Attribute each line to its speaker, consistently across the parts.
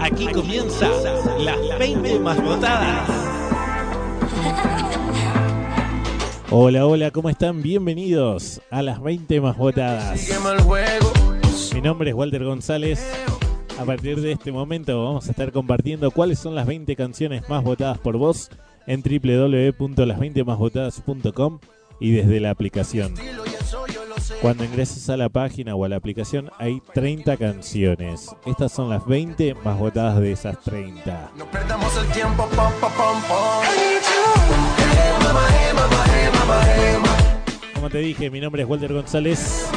Speaker 1: Aquí comienza las 20 más votadas.
Speaker 2: Hola, hola, ¿cómo están? Bienvenidos a las 20 más votadas. Mi nombre es Walter González. A partir de este momento vamos a estar compartiendo cuáles son las 20 canciones más votadas por vos en www.las20másvotadas.com y desde la aplicación. Cuando ingreses a la página o a la aplicación hay 30 canciones. Estas son las 20 más votadas de esas 30.
Speaker 3: No perdamos el tiempo, pom, pom, pom.
Speaker 2: Como te dije, mi nombre es Walter González.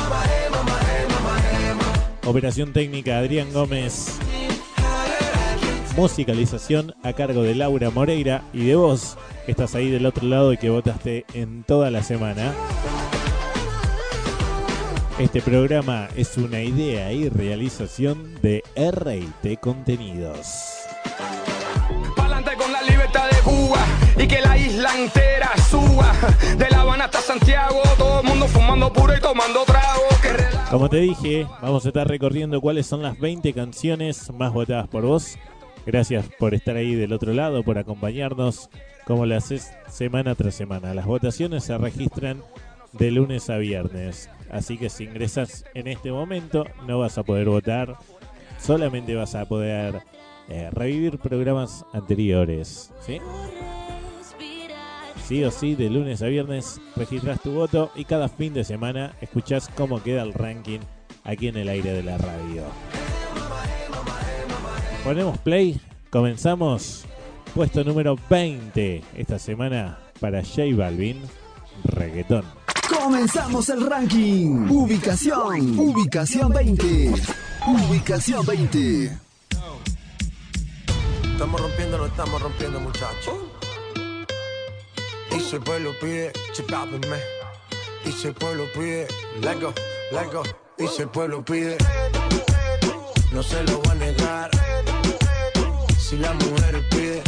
Speaker 2: Operación técnica Adrián Gómez. Musicalización a cargo de Laura Moreira y de vos, que estás ahí del otro lado y que votaste en toda la semana. Este programa es una idea y realización de RT Contenidos.
Speaker 4: Pa'lante con la libertad de Cuba y que la isla entera suba. De La Habana hasta Santiago, todo el mundo fumando puro y tomando trago. Que relajo.
Speaker 2: Como te dije, vamos a estar recorriendo cuáles son las 20 canciones más votadas por vos. Gracias por estar ahí del otro lado, por acompañarnos como lo haces semana tras semana. Las votaciones se registran de lunes a viernes. Así que si ingresas en este momento no vas a poder votar, solamente vas a poder eh, revivir programas anteriores. ¿sí? sí o sí, de lunes a viernes registras tu voto y cada fin de semana escuchás cómo queda el ranking aquí en el aire de la radio. Ponemos play, comenzamos. Puesto número 20 esta semana para J Balvin, reggaetón.
Speaker 5: Comenzamos el ranking. Ubicación. Ubicación 20. Ubicación 20.
Speaker 3: Estamos rompiendo, no estamos rompiendo, muchachos. Y si el pueblo pide, chipápenme. Y si el pueblo pide, let go, let go. Y si el pueblo pide, no se lo va a negar. Si la mujer pide,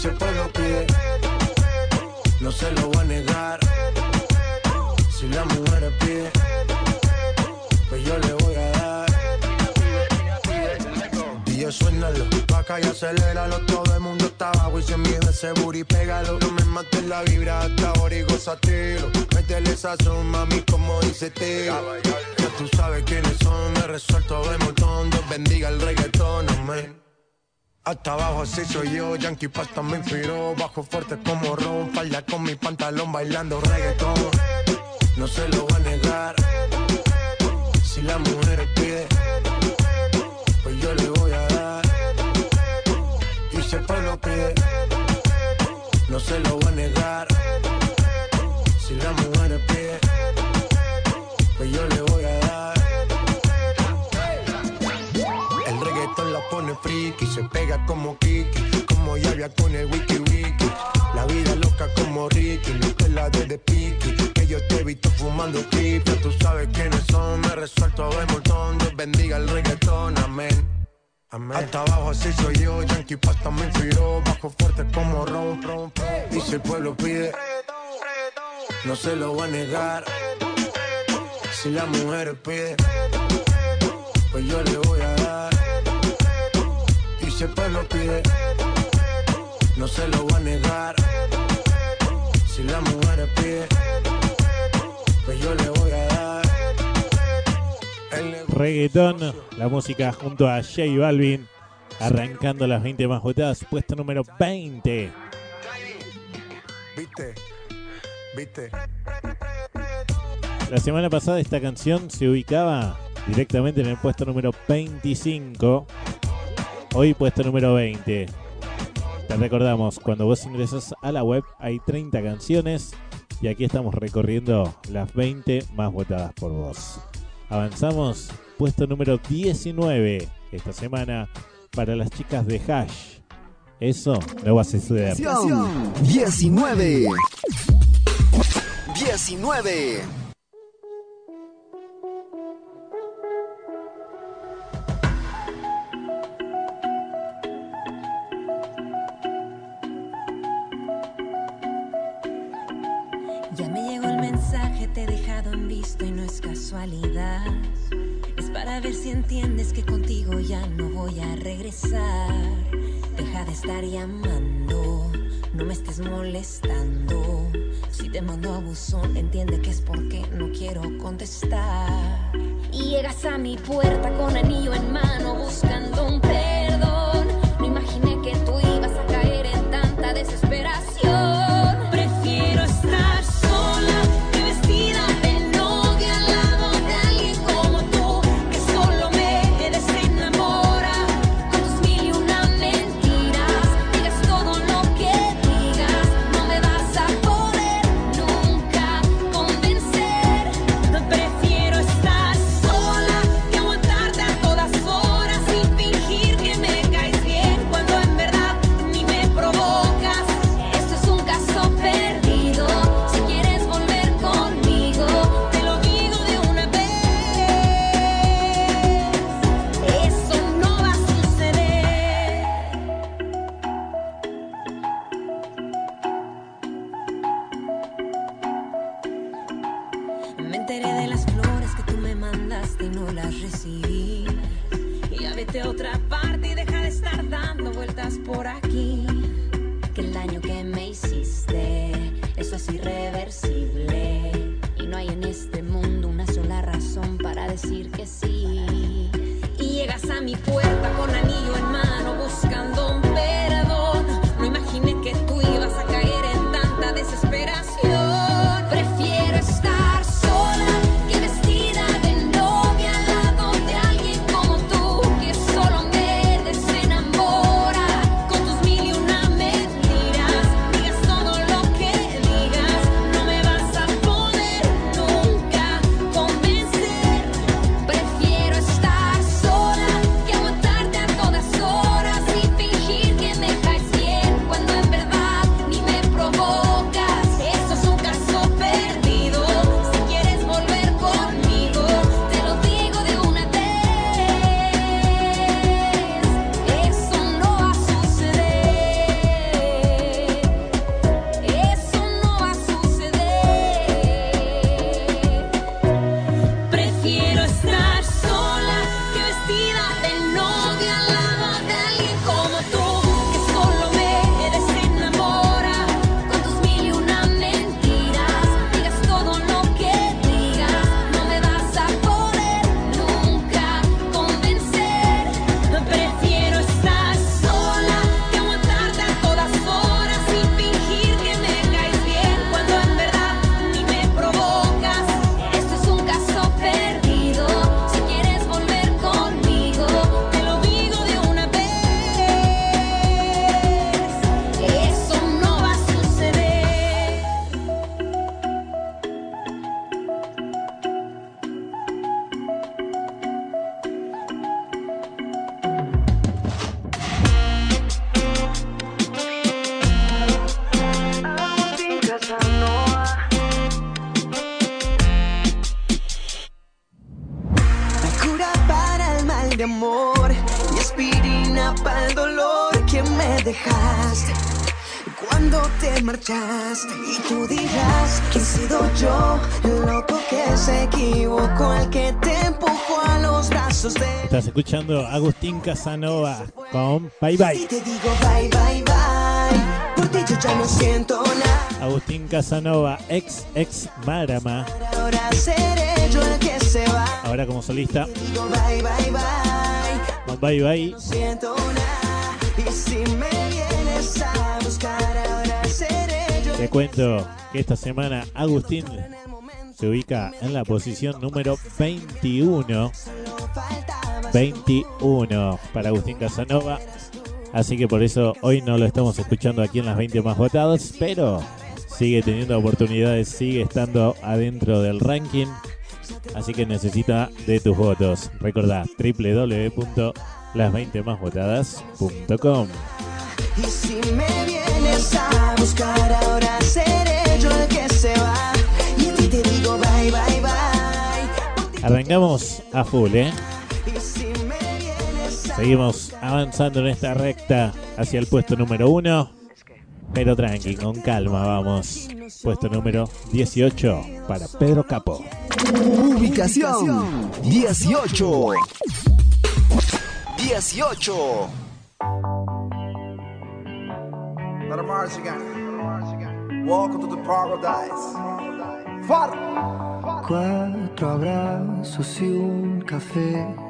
Speaker 3: Y si el pueblo pide, no se lo va a negar. Si la mujer pide, pues yo le voy a dar. DJ suénalo, acá y aceléralo. Todo el mundo está abajo y sin miedo ese booty pégalo. No me mates la vibra hasta ahora y gozatelo. Métele esa son, mami, como dice Teo. Ya tú sabes quiénes son, me resuelto de montón. Dios bendiga el reggaetón, amén hasta abajo así soy yo, Yankee Pasta me inspiró Bajo fuerte como Ron, falda con mi pantalón bailando reggaetón. No se lo va a negar. Si la mujer pide Pues yo le voy a dar. Y el pueblo pide. No se lo va a negar se pega como Kiki, como Yavia con el wiki wiki. La vida loca como Ricky, no te la de de piqui, que yo te he visto fumando creepy. Tú sabes quiénes son, me resuelto de montón. Dios bendiga el reggaetón, amén. Amén. Hasta abajo así soy yo, Yankee Pasta me inspiró, bajo fuerte como Ron, Ron, Ron. Y si el pueblo pide, no se lo va a negar. Si la mujer pide, pues yo le voy a si el pueblo pide, no se lo va a negar. Si la mujer pide, pues yo le voy a dar. El negocio-
Speaker 2: Reggaetón, la música junto a J Balvin, arrancando las 20 más votadas, puesto número 20.
Speaker 3: ¿Viste? ¿Viste?
Speaker 2: La semana pasada esta canción se ubicaba directamente en el puesto número 25. Hoy puesto número 20. Te recordamos, cuando vos ingresas a la web hay 30 canciones y aquí estamos recorriendo las 20 más votadas por vos. Avanzamos, puesto número 19 esta semana para las chicas de Hash. Eso no va a suceder.
Speaker 5: Ubicación 19. 19.
Speaker 6: Entiendes que contigo ya no voy a regresar. Deja de estar llamando, no me estés molestando. Si te mando a buzón, entiende que es porque no quiero contestar. Y llegas a mi puerta con anillo en mano buscando un perdón. Para
Speaker 7: el dolor que me dejaste. Cuando te marchaste y tú dirás que he sido yo el loco que se equivocó, el que te empujó a los brazos de
Speaker 2: Estás escuchando a Agustín Casanova con Bye Bye.
Speaker 7: Y te digo bye bye bye. Por ti yo ya no siento nada.
Speaker 2: Agustín Casanova, ex ex Marama,
Speaker 7: Ahora seré yo el que se va.
Speaker 2: ahora como solista.
Speaker 7: Digo bye bye bye.
Speaker 2: Bye Bye. Te cuento que esta semana Agustín se ubica en la posición número 21. 21 para Agustín Casanova. Así que por eso hoy no lo estamos escuchando aquí en las 20 más votados, pero sigue teniendo oportunidades, sigue estando adentro del ranking. Así que necesita de tus votos. Recordá www.las20másvotadas.com.
Speaker 7: Y si me vienes a buscar, ahora seré yo el que se va. Y a ti te digo bye, bye, bye.
Speaker 2: Arrancamos a full, ¿eh? Seguimos avanzando en esta recta hacia el puesto número uno. Pero tranqui, con calma, vamos. Puesto número 18 para Pedro Capo.
Speaker 5: Ubicación 18. 18.
Speaker 8: Let march again. Welcome to the paradise.
Speaker 9: Cuatro abrazos y un café.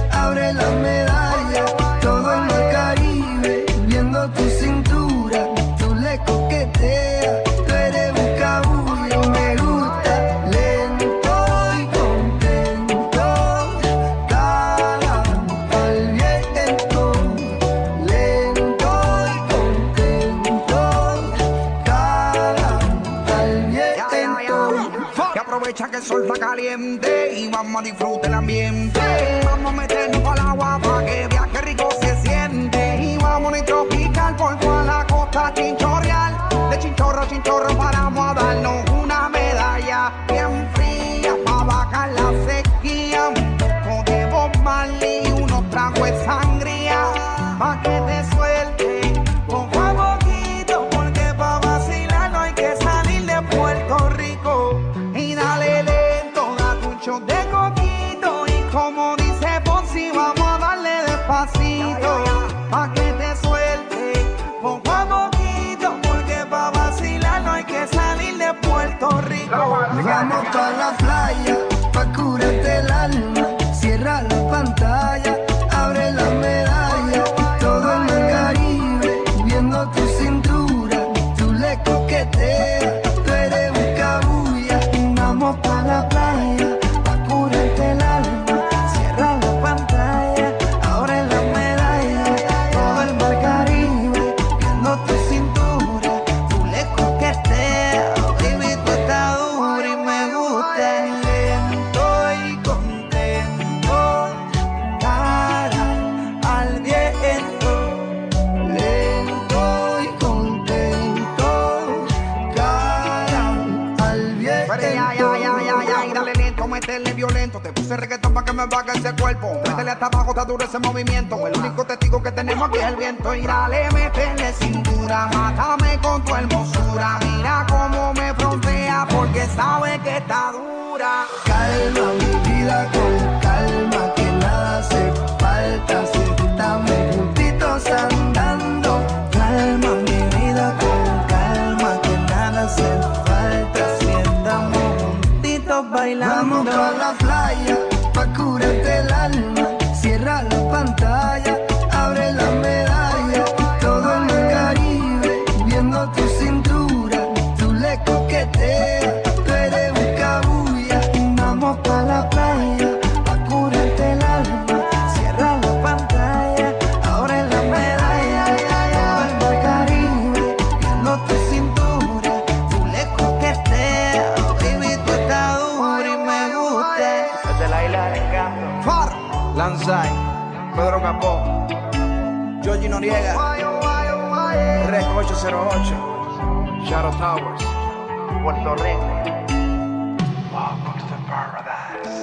Speaker 9: abre la medalla,
Speaker 8: que el sol está caliente y vamos a disfrutar el ambiente. Vamos a meternos al agua para que viaje rico se siente. Y vamos a tropical por toda la costa chinchorreal. De chinchorro a chinchorro paramos a darnos una medalla bien fría para bajar la sequía. Un poco de Marley y unos tragos de sangría. Vamos pa
Speaker 9: la
Speaker 8: hasta abajo, está duro ese movimiento. El único testigo que tenemos aquí es el viento. Y dale, métele cintura, mátame con tu hermosura. Mira cómo me frontea, porque sabe que está 908, Shadow Towers, Puerto Rico. Welcome to the paradise.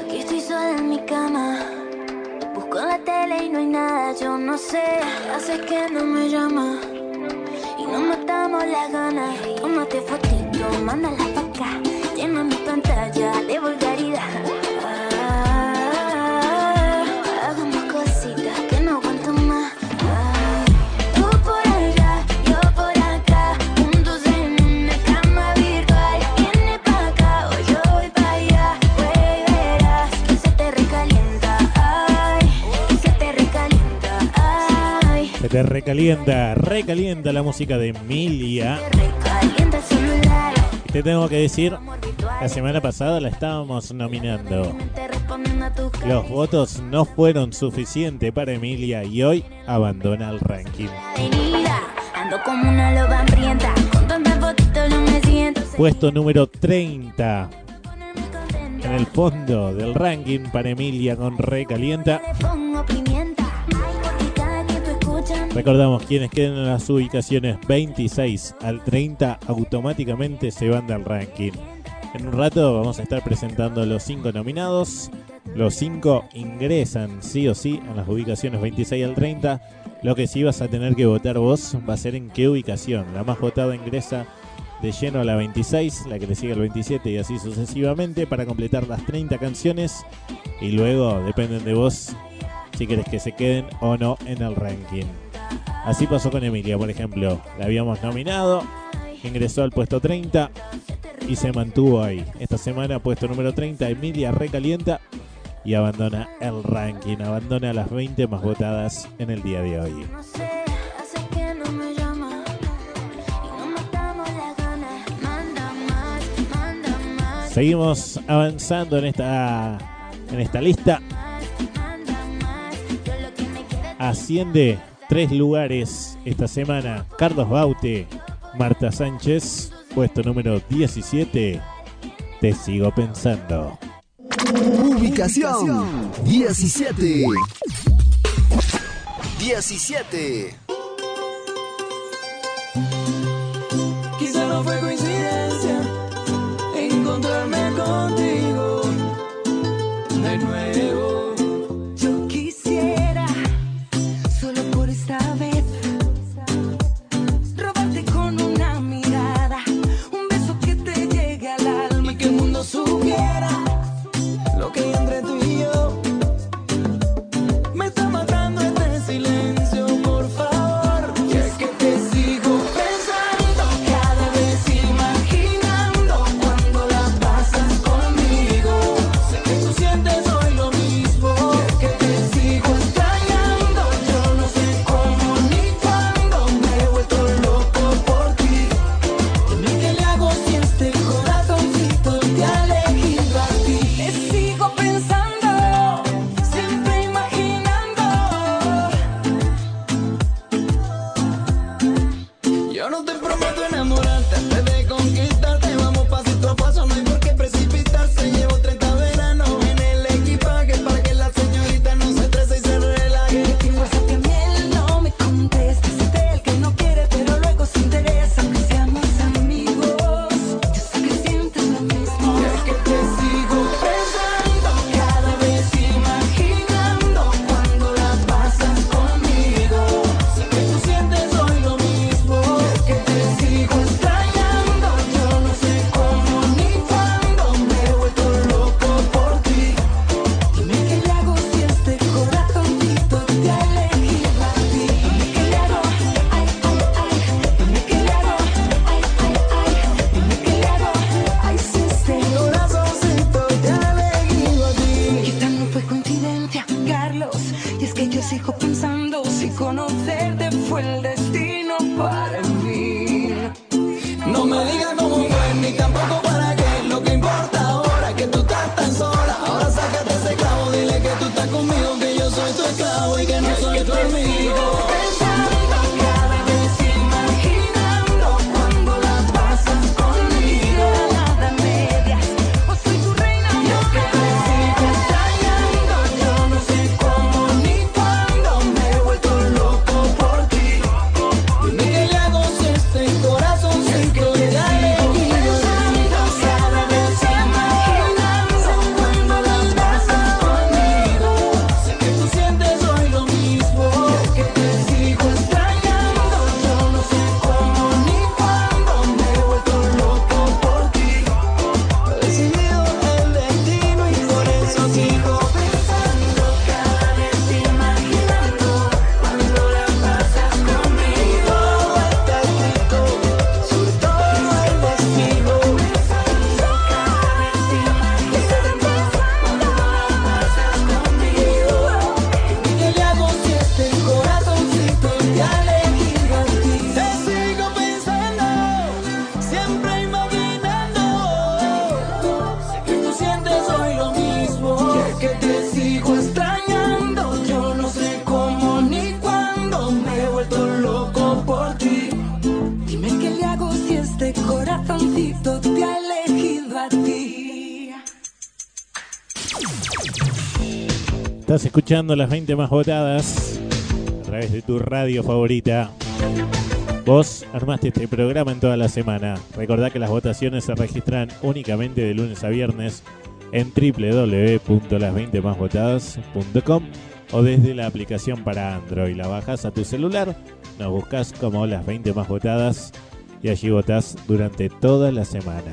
Speaker 6: Aquí estoy sola en mi cama, busco la tele y no hay nada, yo no sé, hace que no me llama y no matamos las ganas, tómate fotito, mándala recalienta, recalienta
Speaker 2: la música de Emilia. Te tengo que decir, la semana pasada la estábamos nominando. Los votos no fueron suficientes para Emilia y hoy abandona el ranking. Puesto número 30 en el fondo del ranking para Emilia con Recalienta. Recordamos, quienes queden en las ubicaciones 26 al 30 automáticamente se van del ranking. En un rato vamos a estar presentando los 5 nominados. Los 5 ingresan sí o sí en las ubicaciones 26 al 30. Lo que sí vas a tener que votar vos va a ser en qué ubicación. La más votada ingresa de lleno a la 26, la que le sigue al 27 y así sucesivamente para completar las 30 canciones. Y luego dependen de vos si querés que se queden o no en el ranking. Así pasó con Emilia, por ejemplo. La habíamos nominado, ingresó al puesto 30 y se mantuvo ahí. Esta semana, puesto número 30, Emilia recalienta y abandona el ranking, abandona las 20 más votadas en el día de hoy. Seguimos avanzando en esta, en esta lista asciende tres lugares esta semana. Carlos Baute, Marta Sánchez, puesto número 17. Te sigo pensando.
Speaker 10: Ubicación 17. 17.
Speaker 2: Escuchando las 20 más votadas a través de tu radio favorita. Vos armaste este programa en toda la semana. Recordá que las votaciones se registran únicamente de lunes a viernes en www.las20másvotadas.com o desde la aplicación para Android. La bajas a tu celular, nos buscas como las 20 más votadas y allí votás durante toda la semana.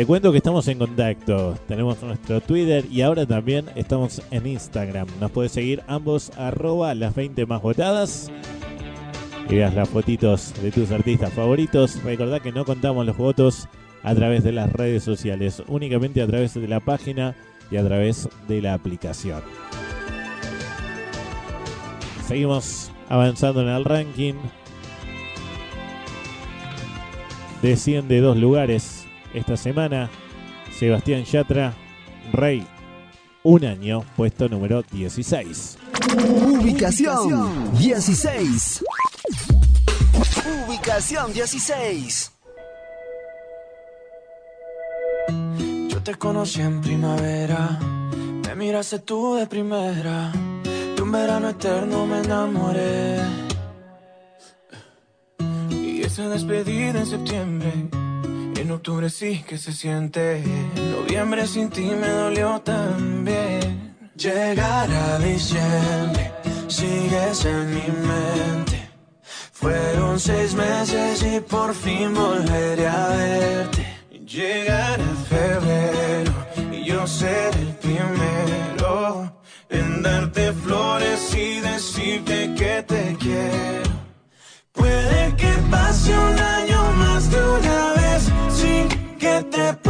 Speaker 2: Te cuento que estamos en contacto. Tenemos nuestro Twitter y ahora también estamos en Instagram. Nos puedes seguir ambos arroba las 20 más votadas. Y veas las fotitos de tus artistas favoritos. Recordá que no contamos los votos a través de las redes sociales, únicamente a través de la página y a través de la aplicación. Seguimos avanzando en el ranking. Desciende dos lugares esta semana. Sebastián Yatra, Rey, un año, puesto número 16.
Speaker 5: Ubicación 16. Ubicación 16.
Speaker 11: Yo te conocí en primavera, me miraste tú de primera, de un verano eterno me enamoré. Y esa despedida en septiembre, en octubre sí que se siente, en noviembre sin ti me dolió también. Llegar a diciembre, sigues en mi mente. Fueron seis meses y por fin volveré a verte. Llegar a febrero y yo ser el primero en darte flores y decirte que te quiero. Puede que pase un año más de una vez que te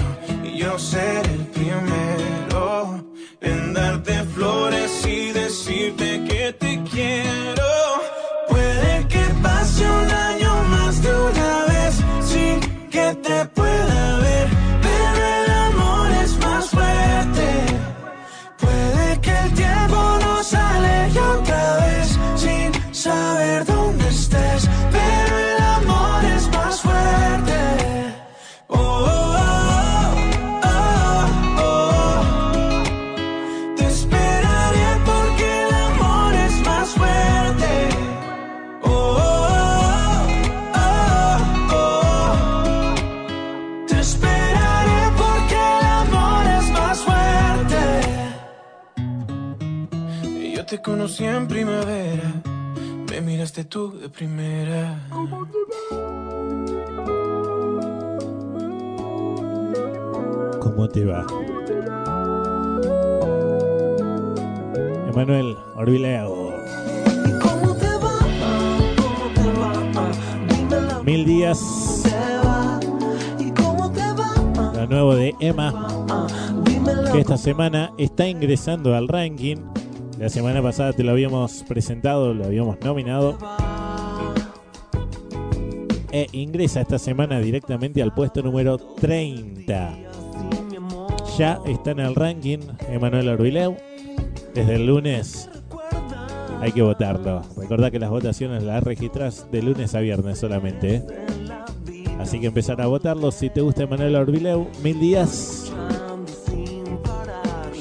Speaker 11: ser el primero en darte flores y decirte que te quiero. Te conocí en primavera, me miraste tú de primera.
Speaker 2: ¿Cómo te va? Emanuel Orbileo. Mil días. Lo nuevo de Emma, que esta semana está ingresando al ranking. La semana pasada te lo habíamos presentado, lo habíamos nominado. E ingresa esta semana directamente al puesto número 30. Ya está en el ranking Emanuel Orbileu. Desde el lunes hay que votarlo. Recordá que las votaciones las registras de lunes a viernes solamente. ¿eh? Así que empezar a votarlo. Si te gusta Emanuel Orbileu, mil días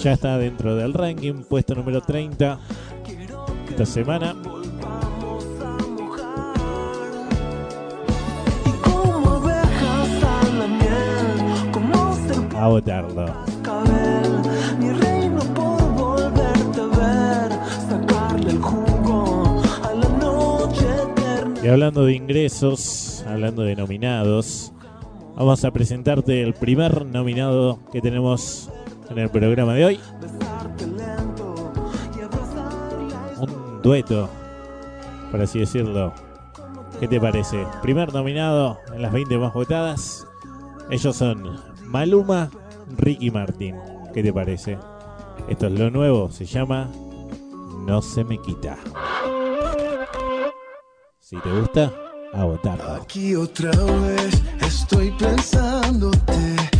Speaker 2: ya está dentro del ranking, puesto número 30 esta semana.
Speaker 11: A
Speaker 2: votarlo. Y hablando de ingresos, hablando de nominados, vamos a presentarte el primer nominado que tenemos en el programa de hoy. Un dueto, por así decirlo. ¿Qué te parece? Primer nominado en las 20 más votadas. Ellos son Maluma, Ricky Martin. ¿Qué te parece? Esto es lo nuevo, se llama No se me quita. Si te gusta, a votar.
Speaker 12: Aquí otra vez estoy pensándote.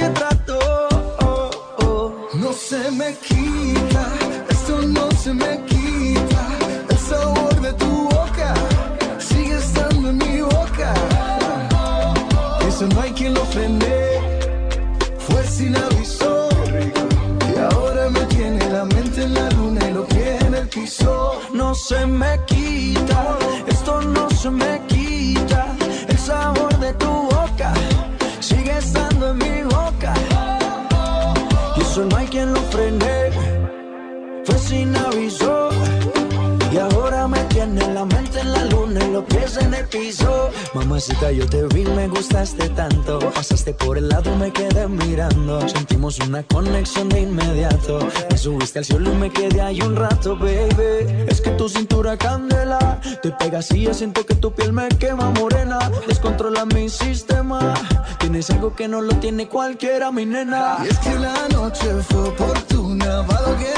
Speaker 10: oh, oh,
Speaker 12: No se me quita, esto no se me quita. El sabor de tu boca sigue estando en mi boca. Eso no hay quien lo frene. Fue sin aviso. Y ahora me tiene la mente en la luna y lo que en el piso.
Speaker 10: no se me quita, sin aviso. Y ahora me tiene la mente en la luna y los pies en el piso. Mamacita, yo te vi, me gustaste tanto. Pasaste por el lado me quedé mirando. Sentimos una conexión de inmediato. Me subiste al cielo y me quedé ahí un rato, baby. Es que tu cintura candela. Te pegas y yo siento que tu piel me quema morena. Descontrola mi sistema. Tienes algo que no lo tiene cualquiera, mi nena.
Speaker 12: Y es que la noche fue oportuna, lo que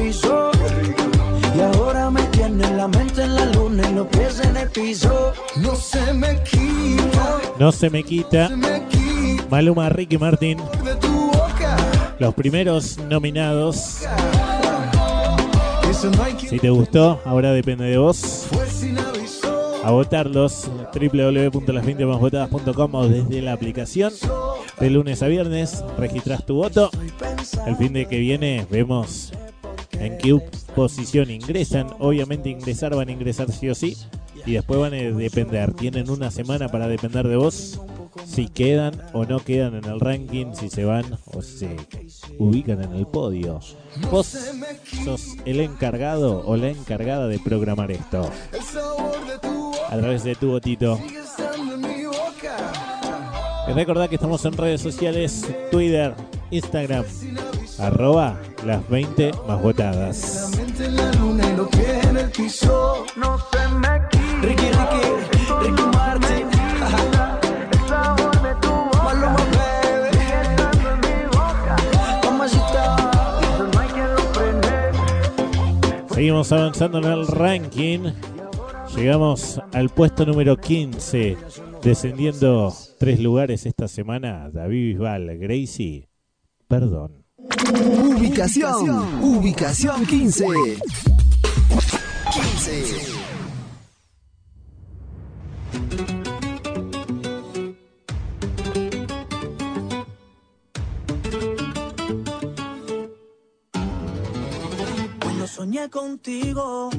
Speaker 10: Los pies en el piso.
Speaker 12: No se me quita
Speaker 2: No se me quita. Maluma, Ricky Martin. Los primeros nominados. Si te gustó, ahora depende de vos. A votarlos www.las20másvotadas.com o desde la aplicación. De lunes a viernes registras tu voto. El fin de que viene vemos en qué posición ingresan. Obviamente ingresar van a ingresar sí o sí. Y después van a depender. Tienen una semana para depender de vos. Si quedan o no quedan en el ranking. Si se van o se ubican en el podio. Vos sos el encargado o la encargada de programar esto. A través de tu. Y recordad que estamos en redes sociales, Twitter, Instagram, arroba las 20 más votadas.
Speaker 12: La mente en la luna y lo que en el piso.
Speaker 10: No se me quita. Ricky, Ricky, Ricky Martin. El sabor de tu boca. Maluma, baby. Sigue estando en mi boca. Mamacita. Eso no hay quien lo frene.
Speaker 2: Seguimos avanzando en el ranking. Llegamos al puesto número 15. Descendiendo tres lugares esta semana, David Bisbal, Gracie, perdón.
Speaker 5: Ubicación, ubicación 15. 15.
Speaker 10: Cuando soñé contigo,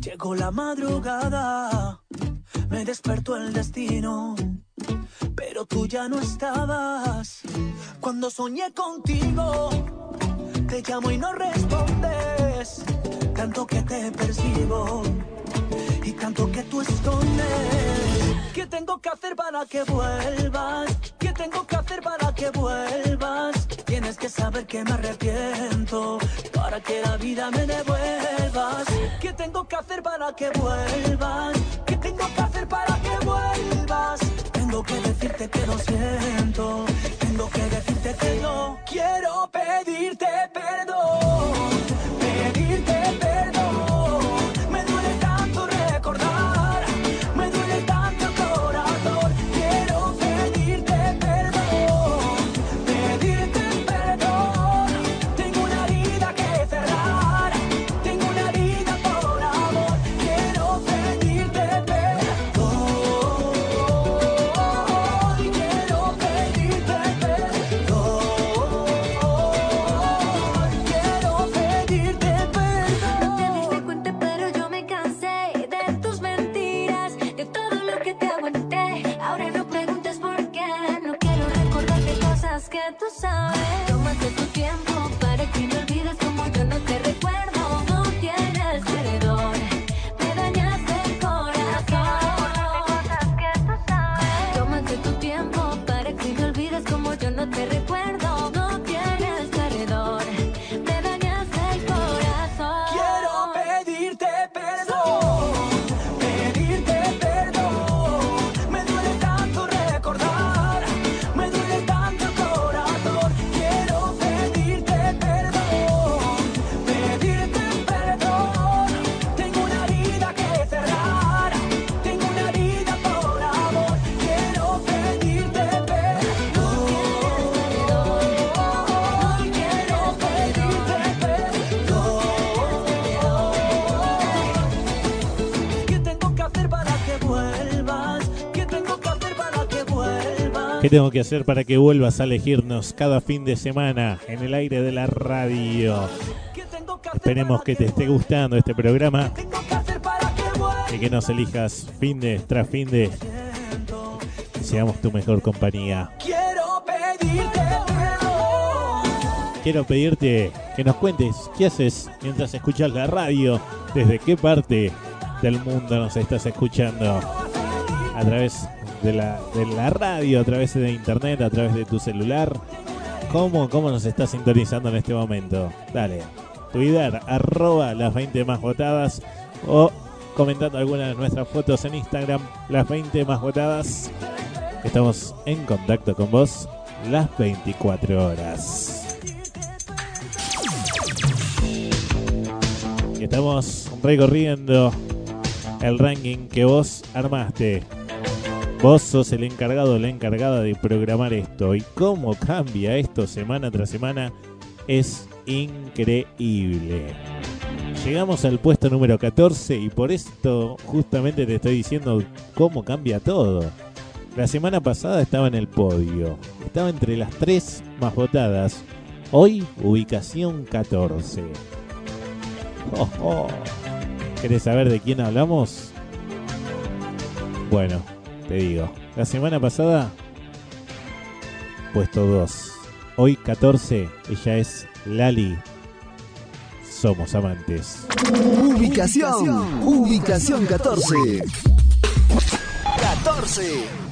Speaker 10: llegó la madrugada, me despertó el destino, pero tú ya no estabas. Cuando soñé contigo, te llamo y no respondes, tanto que te persigo y tanto que tú escondes. ¿Qué tengo que hacer para que vuelvas? ¿Qué tengo que hacer para que vuelvas? Tienes que
Speaker 13: que saber que me arrepiento para que la vida me devuelvas. ¿Qué tengo que hacer para que vuelvas? ¿Qué tengo que hacer para que vuelvas? Tengo que decirte que lo siento. Tengo que hacer para que vuelvas
Speaker 2: a elegirnos cada fin de semana en el aire de la radio? Esperemos que te esté gustando este programa y que nos elijas fin de tras fin de seamos tu mejor compañía.
Speaker 13: Quiero pedirte perdón.
Speaker 2: Quiero pedirte que nos cuentes qué haces mientras escuchas la radio, desde qué parte del mundo nos estás escuchando, a través de la, de la radio, a través de internet, a través de tu celular. ¿Cómo, ¿Cómo nos estás sintonizando en este momento? Dale, Twitter, arroba las 20 más votadas o comentando alguna de nuestras fotos en Instagram, las 20 más votadas. Estamos en contacto con vos las 24 horas. Estamos recorriendo el ranking que vos armaste. Vos sos el encargado, la encargada de programar esto. Y cómo cambia esto semana tras semana es increíble. Llegamos al puesto número 14 y por esto justamente te estoy diciendo cómo cambia todo. La semana pasada estaba en el podio, estaba entre las tres más votadas. Hoy, ubicación 14. Oh, oh. ¿Querés saber de quién hablamos? Bueno, te digo. La semana pasada, puesto 2. Hoy 14, ella es Lali. Somos amantes.
Speaker 6: Ubicación, ubicación 14. 14.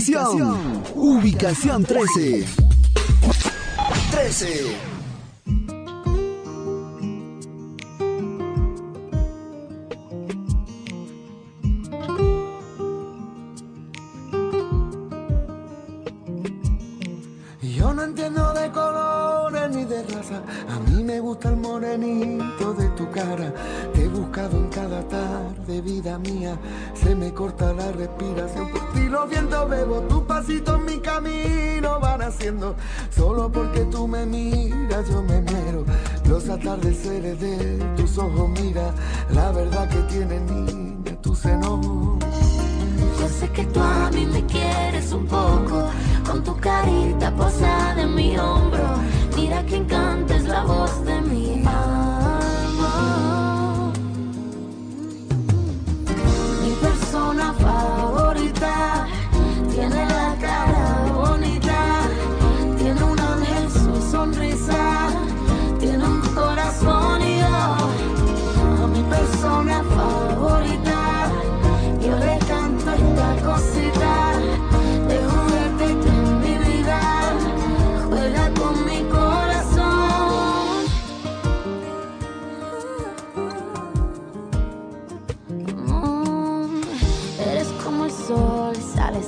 Speaker 5: Ubicación. Ubicación 13.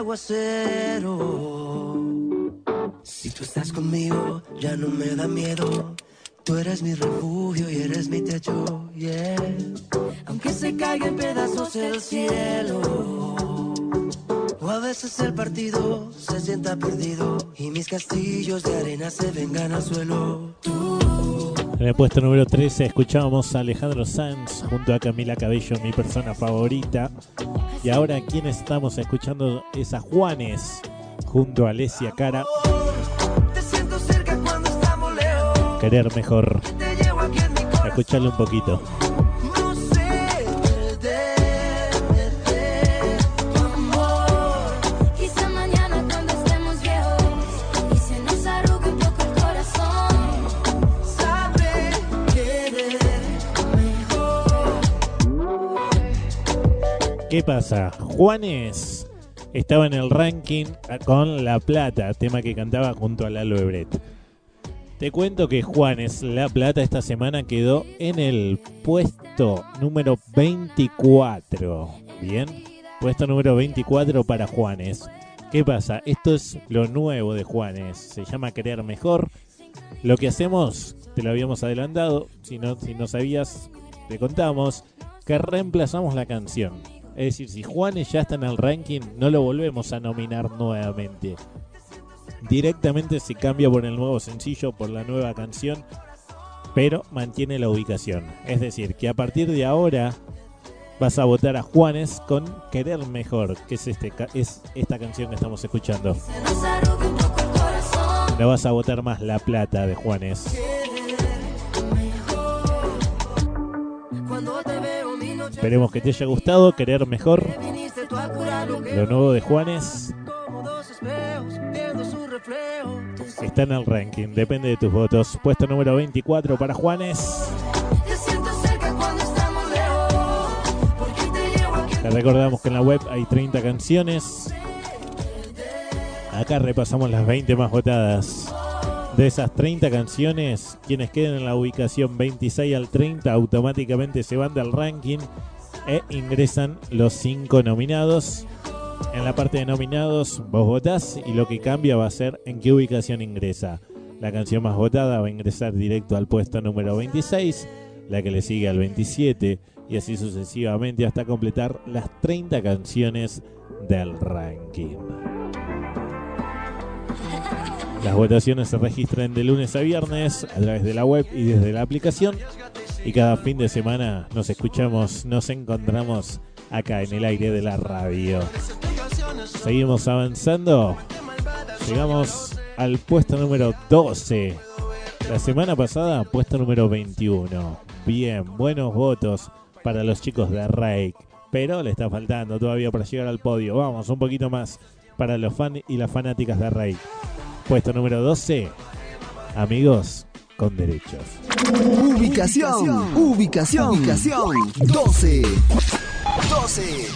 Speaker 11: aguacero. Si tú estás conmigo, ya no me da miedo. Tú eres mi refugio y eres mi techo, yeah. Aunque se caiga en pedazos el cielo. A veces el partido se sienta perdido y mis castillos de arena se vengan al suelo.
Speaker 2: En el puesto número 13 escuchábamos a Alejandro Sanz junto a Camila Cabello, mi persona favorita. Y ahora quien estamos escuchando es a Juanes junto a Alesia Cara. Querer mejor. Escucharle un poquito. ¿Qué pasa? Juanes estaba en el ranking con La Plata, tema que cantaba junto a Lalo Ebret. Te cuento que Juanes La Plata esta semana quedó en el puesto número 24. Bien, puesto número 24 para Juanes. ¿Qué pasa? Esto es lo nuevo de Juanes. Se llama Querer Mejor. Lo que hacemos, te lo habíamos adelantado. Si no, si no sabías, te contamos que reemplazamos la canción. Es decir, si Juanes ya está en el ranking, no lo volvemos a nominar nuevamente. Directamente se cambia por el nuevo sencillo, por la nueva canción, pero mantiene la ubicación. Es decir, que a partir de ahora vas a votar a Juanes con Querer Mejor, que es, este, esta canción que estamos escuchando. No vas a votar más La Plata de Juanes. Esperemos que te haya gustado, Querer Mejor. Lo nuevo de Juanes está en el ranking, depende de tus votos. Puesto número 24 para Juanes. Te recordamos que en la web hay 30 canciones. Acá repasamos las 20 más votadas. De esas 30 canciones, quienes queden en la ubicación 26 al 30 automáticamente se van del ranking e ingresan los 5 nominados. En la parte de nominados vos votás y lo que cambia va a ser en qué ubicación ingresa. La canción más votada va a ingresar directo al puesto número 26, la que le sigue al 27 y así sucesivamente hasta completar las 30 canciones del ranking. Las votaciones se registran de lunes a viernes a través de la web y desde la aplicación. Y cada fin de semana nos escuchamos, nos encontramos acá en el aire de la radio. Seguimos avanzando. Llegamos al puesto número 12. La semana pasada, puesto número 21. Bien, buenos votos para los chicos de Rake. Pero le está faltando todavía para llegar al podio. Vamos, un poquito más para los fans y las fanáticas de Rake. Puesto número 12. Amigos con derechos.
Speaker 5: Ubicación, ubicación, ubicación 12. 12.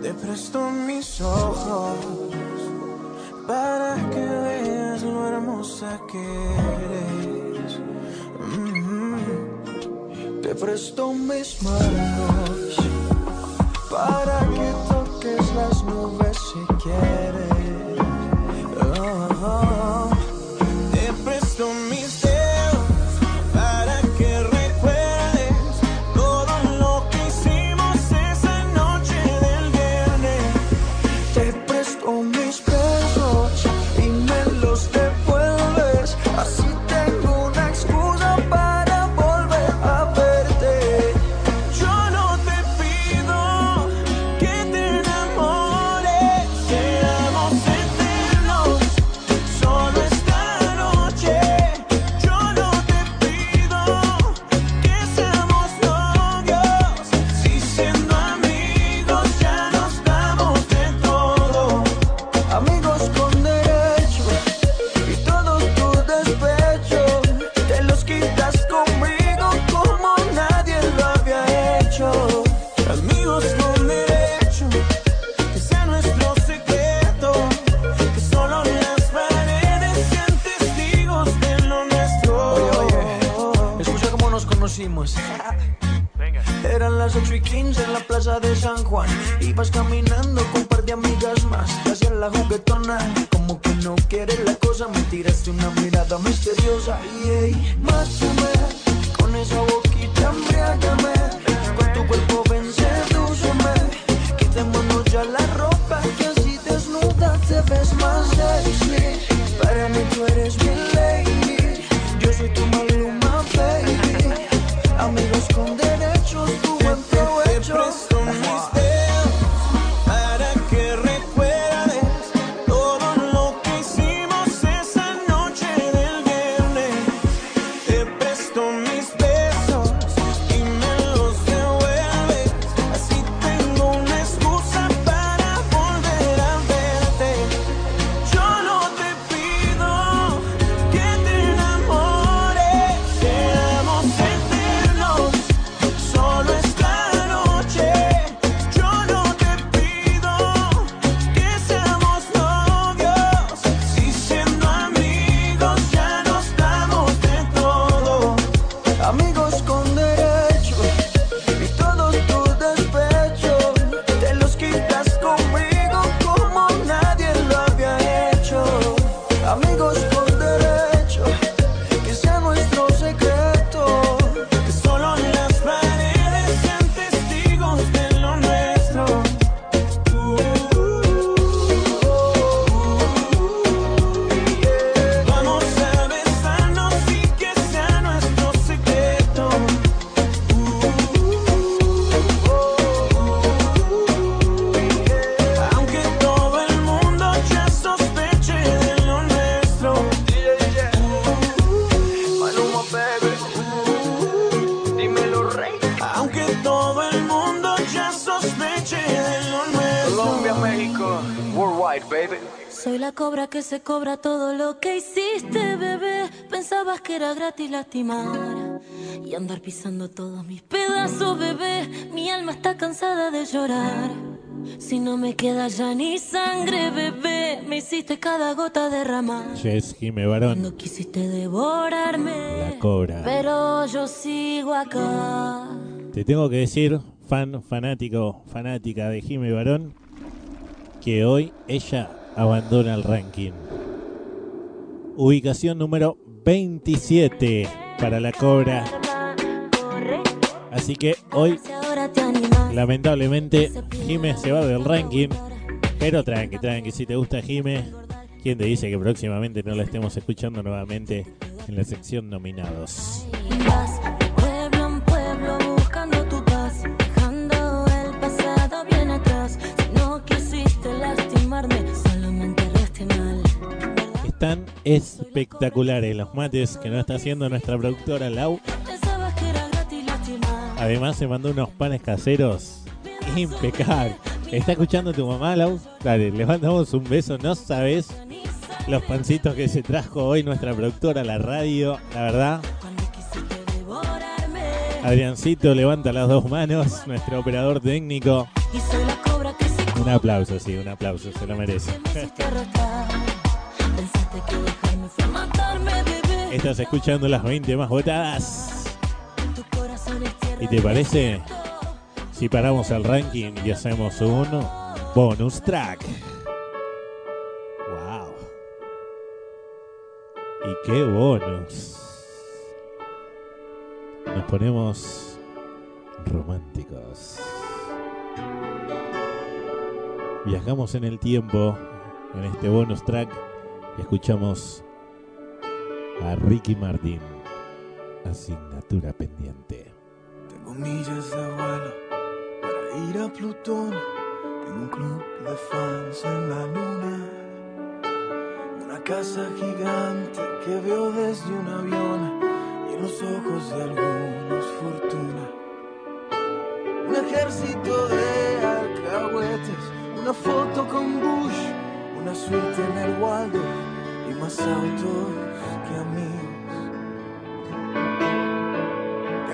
Speaker 11: Te presto mis ojos para que veas lo hermosa que eres. Mhm. Te presto mis manos para que toques las nubes si quieres. 15 en la plaza de San Juan. Ibas caminando con un par de amigas más. Hacia la juguetona, como que no quieres la cosa. Me tiraste una mirada misteriosa. Y hey, mátame con esa boquita, amigos.
Speaker 6: Andar pisando todos mis pedazos, bebé. Mi alma está cansada de llorar. Si no me queda ya ni sangre, bebé, me hiciste cada gota derramar.
Speaker 2: Jess Jime Barón,
Speaker 6: No quisiste devorarme,
Speaker 2: la cobra.
Speaker 6: pero yo sigo acá.
Speaker 2: Te tengo que decir, fan, fanático, fanática de Jime Barón, que hoy ella abandona el ranking. Ubicación número 27 para la cobra. Así que hoy, lamentablemente, Jime se va del ranking. Pero tranqui, tranqui, si te gusta Jime, ¿quién te dice que próximamente no la estemos escuchando nuevamente en la sección nominados? Están espectaculares los mates que nos está haciendo nuestra productora Lau. Además se mandó unos panes caseros impecables. ¿Está escuchando tu mamá, Lau? Dale, le mandamos un beso. No sabes los pancitos que se trajo hoy nuestra productora la radio. La verdad, Adriancito levanta las dos manos, nuestro operador técnico. Un aplauso, sí, un aplauso, se lo merece. Estás escuchando las 20 más votadas. ¿Y te parece si paramos el ranking y hacemos un bonus track? ¡Wow! ¿Y qué bonus? Nos ponemos románticos. Viajamos en el tiempo en este bonus track y escuchamos a Ricky Martin, asignatura pendiente.
Speaker 12: Tengo millas de vuelo para ir a Plutón. Tengo un club de fans en la luna. Una casa gigante que veo desde un avión y en los ojos de algunos fortuna. Un ejército de alcahuetes, una foto con Bush, una suite en el Waldo y más autos que amigos.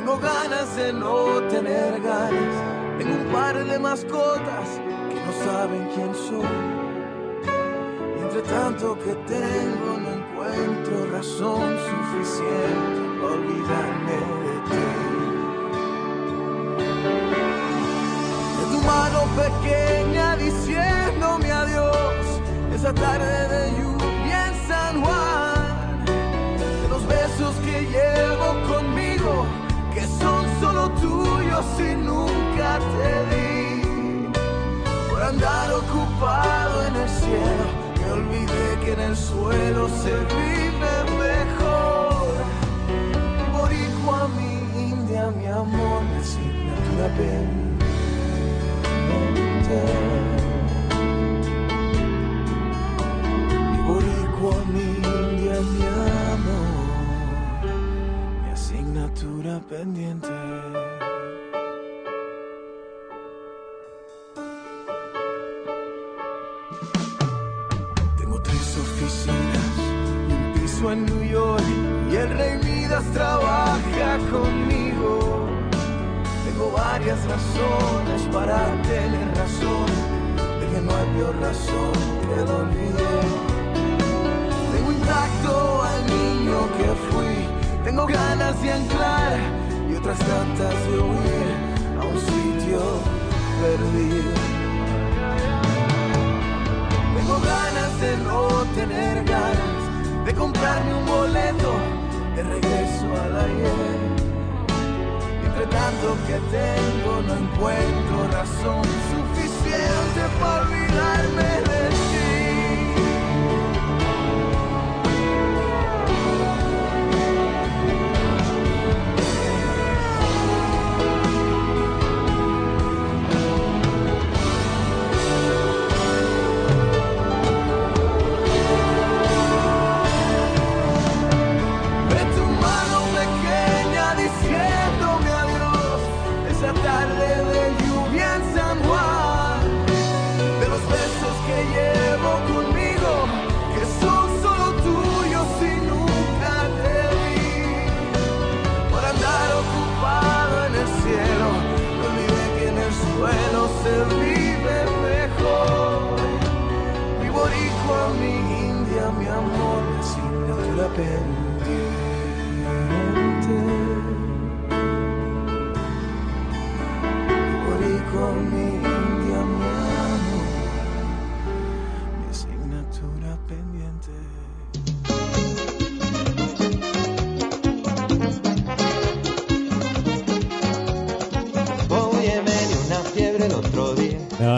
Speaker 12: Tengo ganas de no tener ganas. Tengo un par de mascotas que no saben quién soy. Y entre tanto que tengo, no encuentro razón suficiente para olvidarme de ti. De tu mano pequeña diciéndome adiós. Esa tarde de lluvia en San Juan. De los besos que llevo conmigo que son solo tuyos y nunca te di. Por andar ocupado en el cielo, me olvidé que en el suelo se vive mejor. Boricua, mi India, mi amor, mi asignatura pendiente.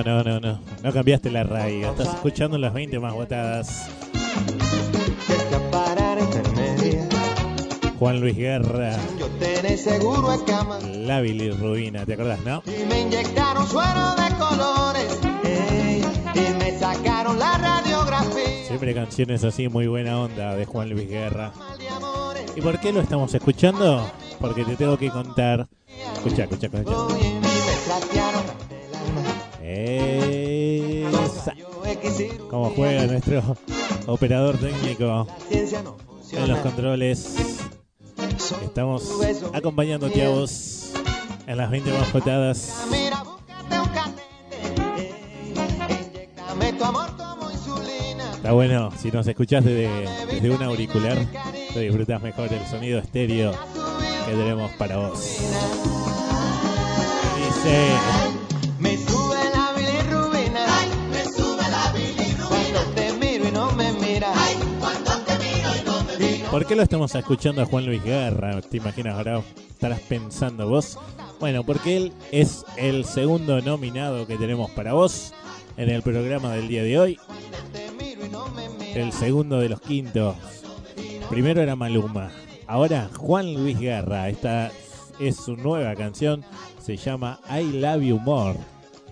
Speaker 12: No, no, no,
Speaker 2: no. No cambiaste la radio. Estás escuchando las 20 más votadas. Juan Luis Guerra,
Speaker 14: Yo seguro en cama.
Speaker 2: la bilirrubina, ¿te acordás, no?
Speaker 14: Y me inyectaron suero de colores. ey, y me sacaron la radiografía.
Speaker 2: Siempre canciones así, muy buena onda de Juan Luis Guerra. ¿Y por qué lo estamos escuchando? Porque te tengo que contar. Escucha, escucha, escucha. Como juega nuestro operador técnico en los controles. Estamos acompañándote a vos en las 20 más
Speaker 14: insulina.
Speaker 2: Está bueno, si nos escuchás desde, desde un auricular, te disfrutas mejor el sonido estéreo que tenemos para vos. Dice, ¿por qué lo estamos escuchando a Juan Luis Guerra? ¿Te imaginas ahora? Estarás pensando vos. Bueno, porque él es el segundo nominado que tenemos para vos en el programa del día de hoy. El segundo de los quintos. Primero era Maluma. Ahora Juan Luis Guerra. Esta es su nueva canción. Se llama I Love You More.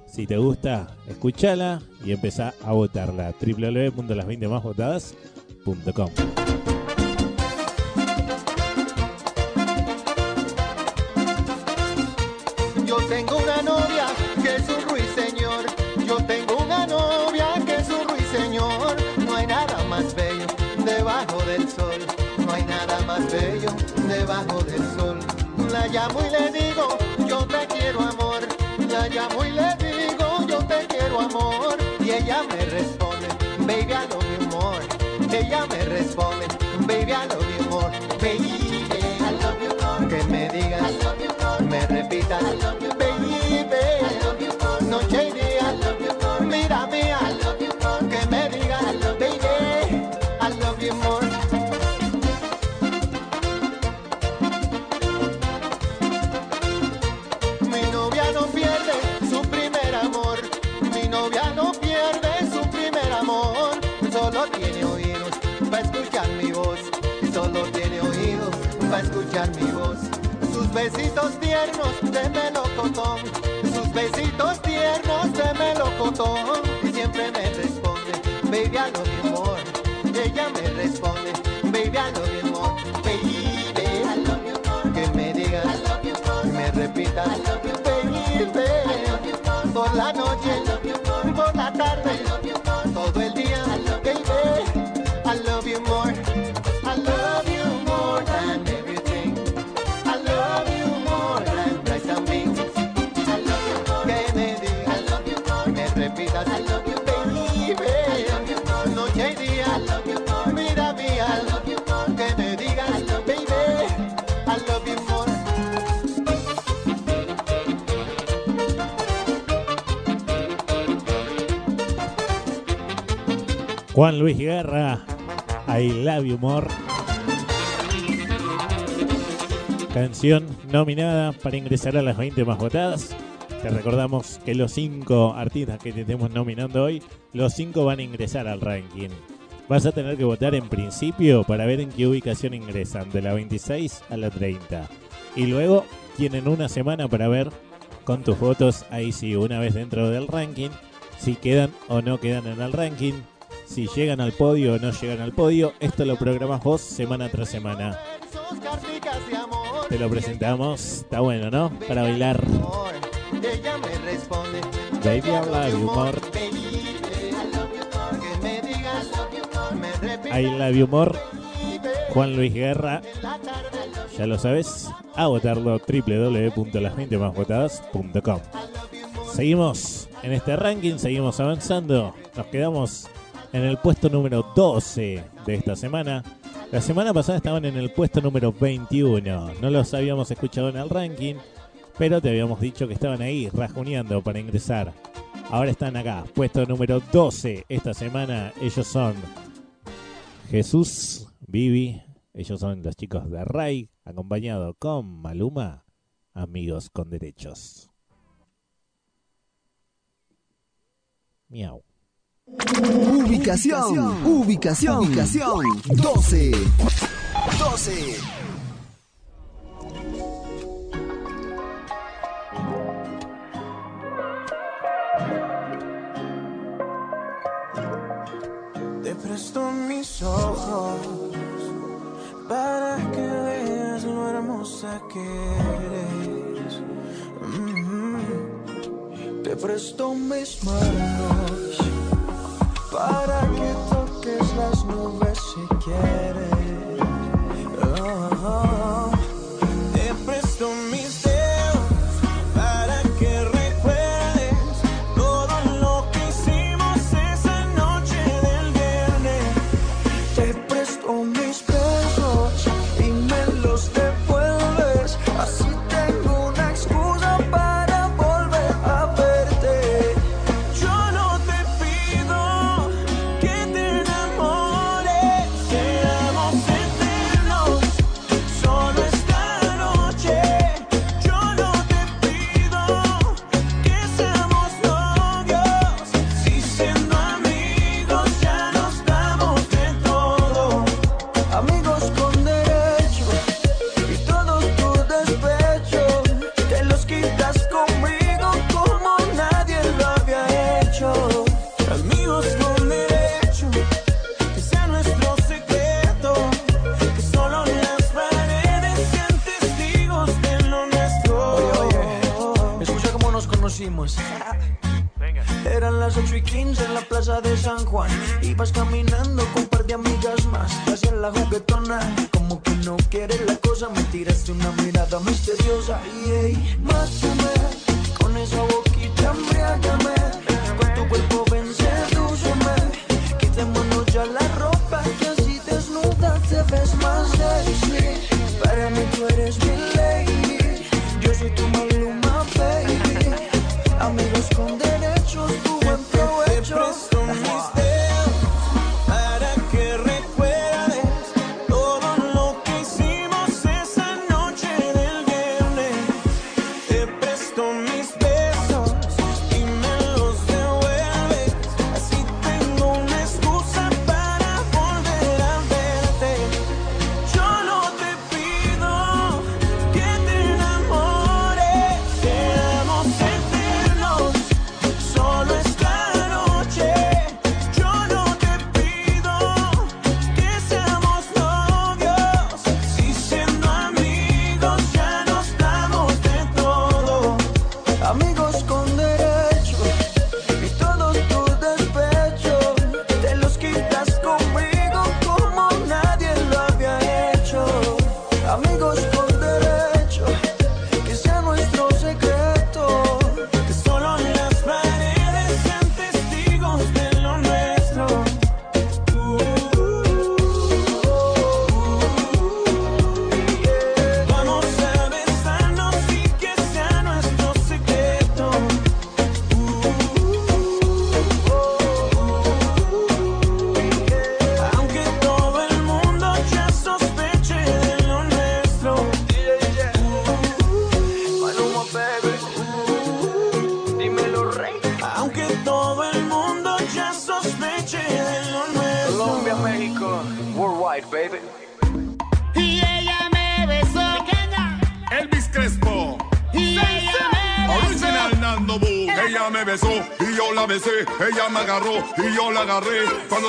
Speaker 2: Si te gusta, escúchala y empezá a votarla. www.las20másvotadas.com
Speaker 14: llamo y le digo, yo te quiero amor. La llamo y le digo, yo te quiero amor. Y ella me responde, baby, I love you more. Ella me responde, baby, I love you more. Baby, besitos tiernos de melocotón. Sus besitos tiernos de melocotón. Y siempre me responde, baby, I love you more. Ella me responde, baby, I love you more. Baby, I love you more. Que me diga, I love you more. Me repita, I love you baby, I love you more. Por la noche, I love you more. Por la tarde, I love you
Speaker 2: Juan Luis Guerra, I Love You More. Canción nominada para ingresar a las 20 más votadas. Te recordamos que los 5 artistas que te estemos nominando hoy, los 5 van a ingresar al ranking. Vas a tener que votar en principio para ver en qué ubicación ingresan, de la 26 a la 30. Y luego tienen una semana para ver con tus votos, ahí sí, una vez dentro del ranking, si quedan o no quedan en el ranking, si llegan al podio o no llegan al podio. Esto lo programas vos semana tras semana. Te lo presentamos, está bueno, ¿no? Para bailar. Baby, you more.
Speaker 14: baby, I love you more.
Speaker 2: Juan Luis Guerra. Ya lo sabes. A votarlo www.las20másvotadas.com. Seguimos en este ranking, seguimos avanzando. Nos quedamos en el puesto número 12 de esta semana. La semana pasada estaban en el puesto número 21. No los habíamos escuchado en el ranking, pero te habíamos dicho que estaban ahí rajuneando para ingresar. Ahora están acá, puesto número 12 esta semana. Ellos son Jesús, Vivi, ellos son los chicos de Ray, acompañado con Maluma, amigos con derechos. Miau.
Speaker 5: Ubicación, ubicación, ubicación 12. 12.
Speaker 11: Te presto mis ojos para que veas lo hermosa que eres. Mm. Te presto mis manos para que toques las nubes si quieres.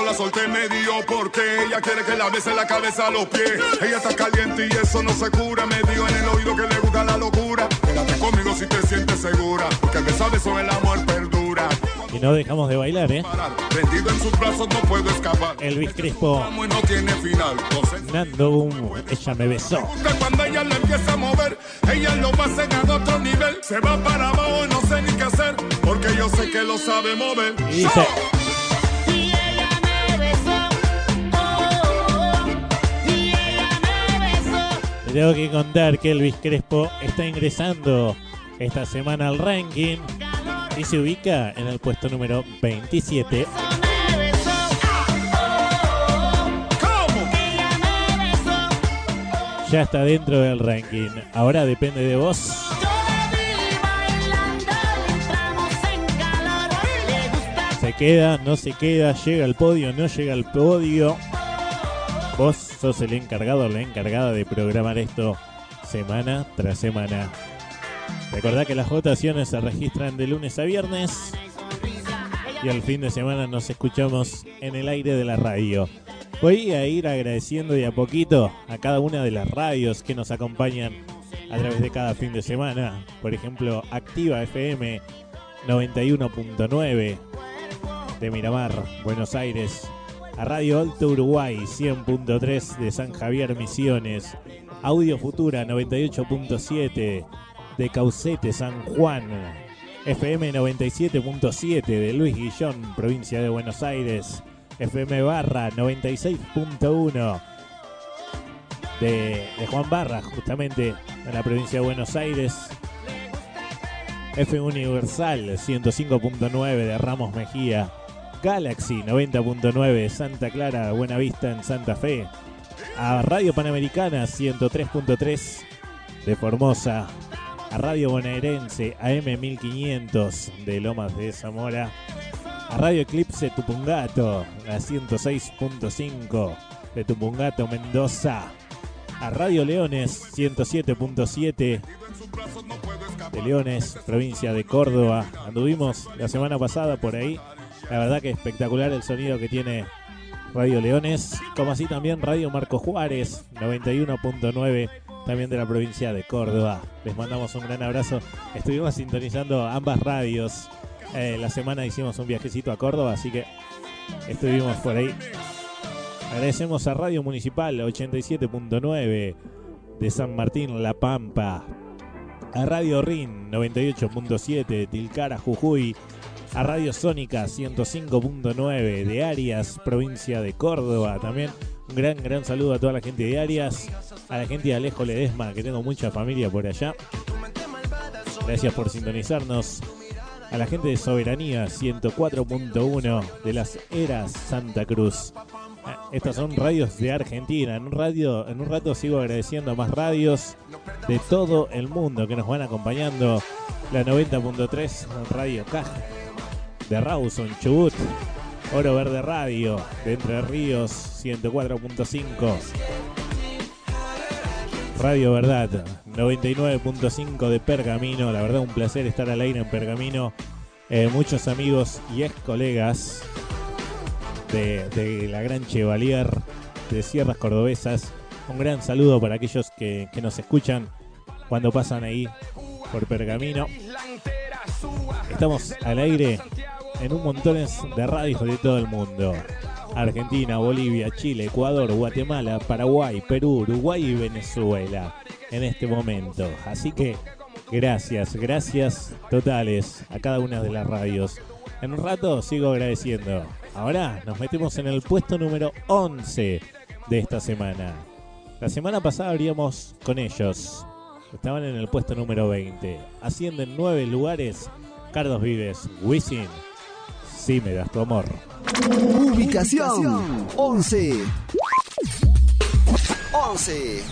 Speaker 11: La
Speaker 15: solté me dio porque ella quiere que la bese la cabeza a los pies. Ella está caliente y eso no se cura. Me dio en el oído que le gusta la locura. Quédate conmigo si te sientes segura. Porque me sabe sobre el amor perdura.
Speaker 2: Y no dejamos de bailar, ¿eh?
Speaker 15: Rendido en sus brazos no puedo escapar.
Speaker 2: Elvis
Speaker 15: y no tiene final.
Speaker 2: Nando Boom, ella me besó.
Speaker 15: cuando ella la empieza a mover, ella lo va a otro nivel. Se va para abajo y no sé ni qué hacer. Porque yo sé que lo sabe mover.
Speaker 2: Y dice, te tengo que contar que Elvis Crespo está ingresando esta semana al ranking y se ubica en el puesto número 27.
Speaker 16: Me besó. Ella me besó.
Speaker 2: Ya está dentro del ranking. Ahora depende de vos. Se queda, no se queda, llega al podio, no llega al podio. Vos sos el encargado la encargada de programar esto semana tras semana. Recordá que las votaciones se registran de lunes a viernes y al fin de semana nos escuchamos en el aire de la radio. Voy a ir agradeciendo de a poquito a cada una de las radios que nos acompañan a través de cada fin de semana. Por ejemplo, Activa FM 91.9 de Miramar, Buenos Aires. A Radio Alto Uruguay 100.3 de San Javier Misiones. Audio Futura 98.7 de Caucete, San Juan. FM 97.7 de Luis Guillón, provincia de Buenos Aires. FM Barra 96.1 de, de Juan Barra, justamente en la provincia de Buenos Aires. F Universal 105.9 de Ramos Mejía. Galaxy 90.9 de Santa Clara, Buena Vista en Santa Fe. A Radio Panamericana 103.3 de Formosa. A Radio Bonaerense AM 1500 de Lomas de Zamora. A Radio Eclipse Tupungato a 106.5 de Tupungato Mendoza. A Radio Leones 107.7 de Leones, provincia de Córdoba. Anduvimos la semana pasada por ahí. La verdad que espectacular el sonido que tiene Radio Leones, como así también Radio Marco Juárez 91.9 también de la provincia de Córdoba. Les mandamos un gran abrazo. Estuvimos sintonizando ambas radios. Eh, la semana hicimos un viajecito a Córdoba, así que estuvimos por ahí. Agradecemos a Radio Municipal 87.9 de San Martín, La Pampa. A Radio RIN 98.7 de Tilcara, Jujuy. A Radio Sónica 105.9 de Arias, provincia de Córdoba. También un gran, gran saludo a toda la gente de Arias. A la gente de Alejo Ledesma, que tengo mucha familia por allá. Gracias por sintonizarnos. A la gente de Soberanía 104.1 de las Eras Santa Cruz. Ah, Estas son radios de Argentina. En un, radio, en un rato sigo agradeciendo a más radios de todo el mundo que nos van acompañando. La 90.3 Radio Caja de Rawson, Chubut. Oro Verde Radio de Entre Ríos 104.5. Radio Verdad 99.5 de Pergamino. La verdad un placer estar al aire en Pergamino. Eh, muchos amigos y ex colegas de, la Gran Chevalier de Sierras Cordobesas. Un gran saludo para aquellos que, que nos escuchan cuando pasan ahí por Pergamino. Estamos al aire en un montón de radios de todo el mundo. Argentina, Bolivia, Chile, Ecuador, Guatemala, Paraguay, Perú, Uruguay y Venezuela en este momento. Así que gracias, gracias totales a cada una de las radios. En un rato sigo agradeciendo. Ahora nos metemos en el puesto número 11 de esta semana. La semana pasada abríamos con ellos. Estaban en el puesto número 20. Ascienden nueve lugares. Carlos Vives, Wisin. Sí me das tu amor.
Speaker 5: Ubicación 11. 11.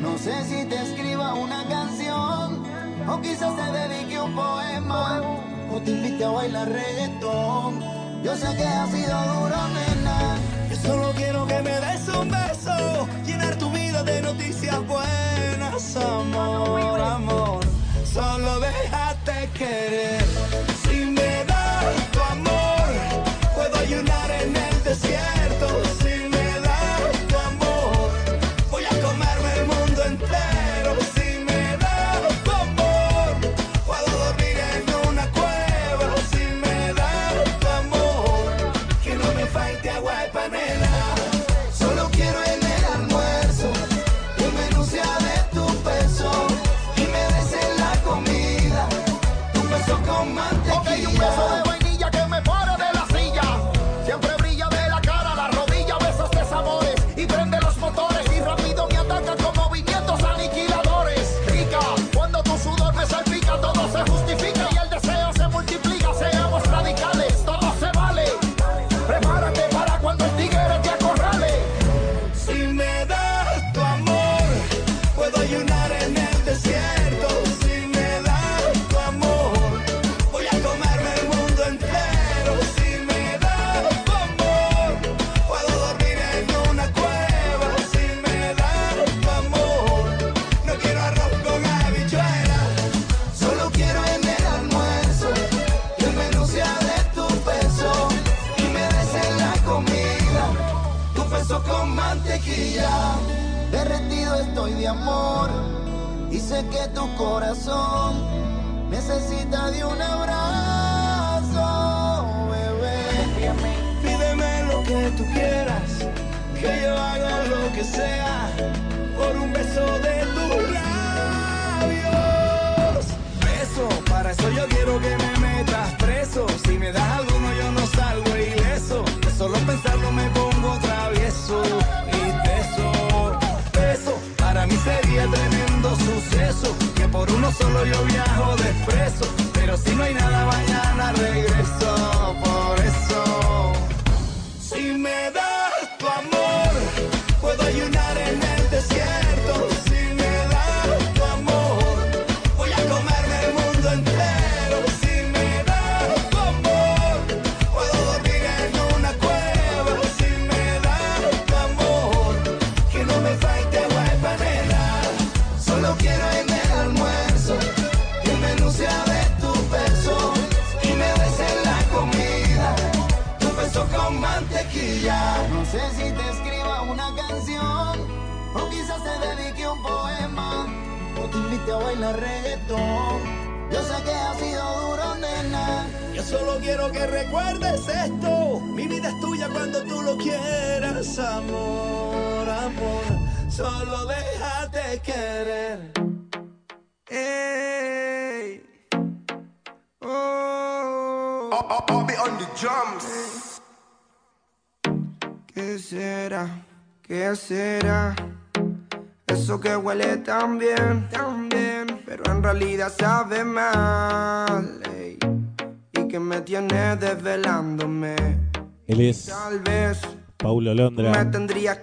Speaker 11: No sé si te escriba una canción o quizás te dedique un poema o te invite a bailar reggaetón. Yo sé que ha sido duro, nena. Yo solo quiero que me des un beso, llenar tu vida de noticias buenas, amor, amor. Solo déjate querer. Si me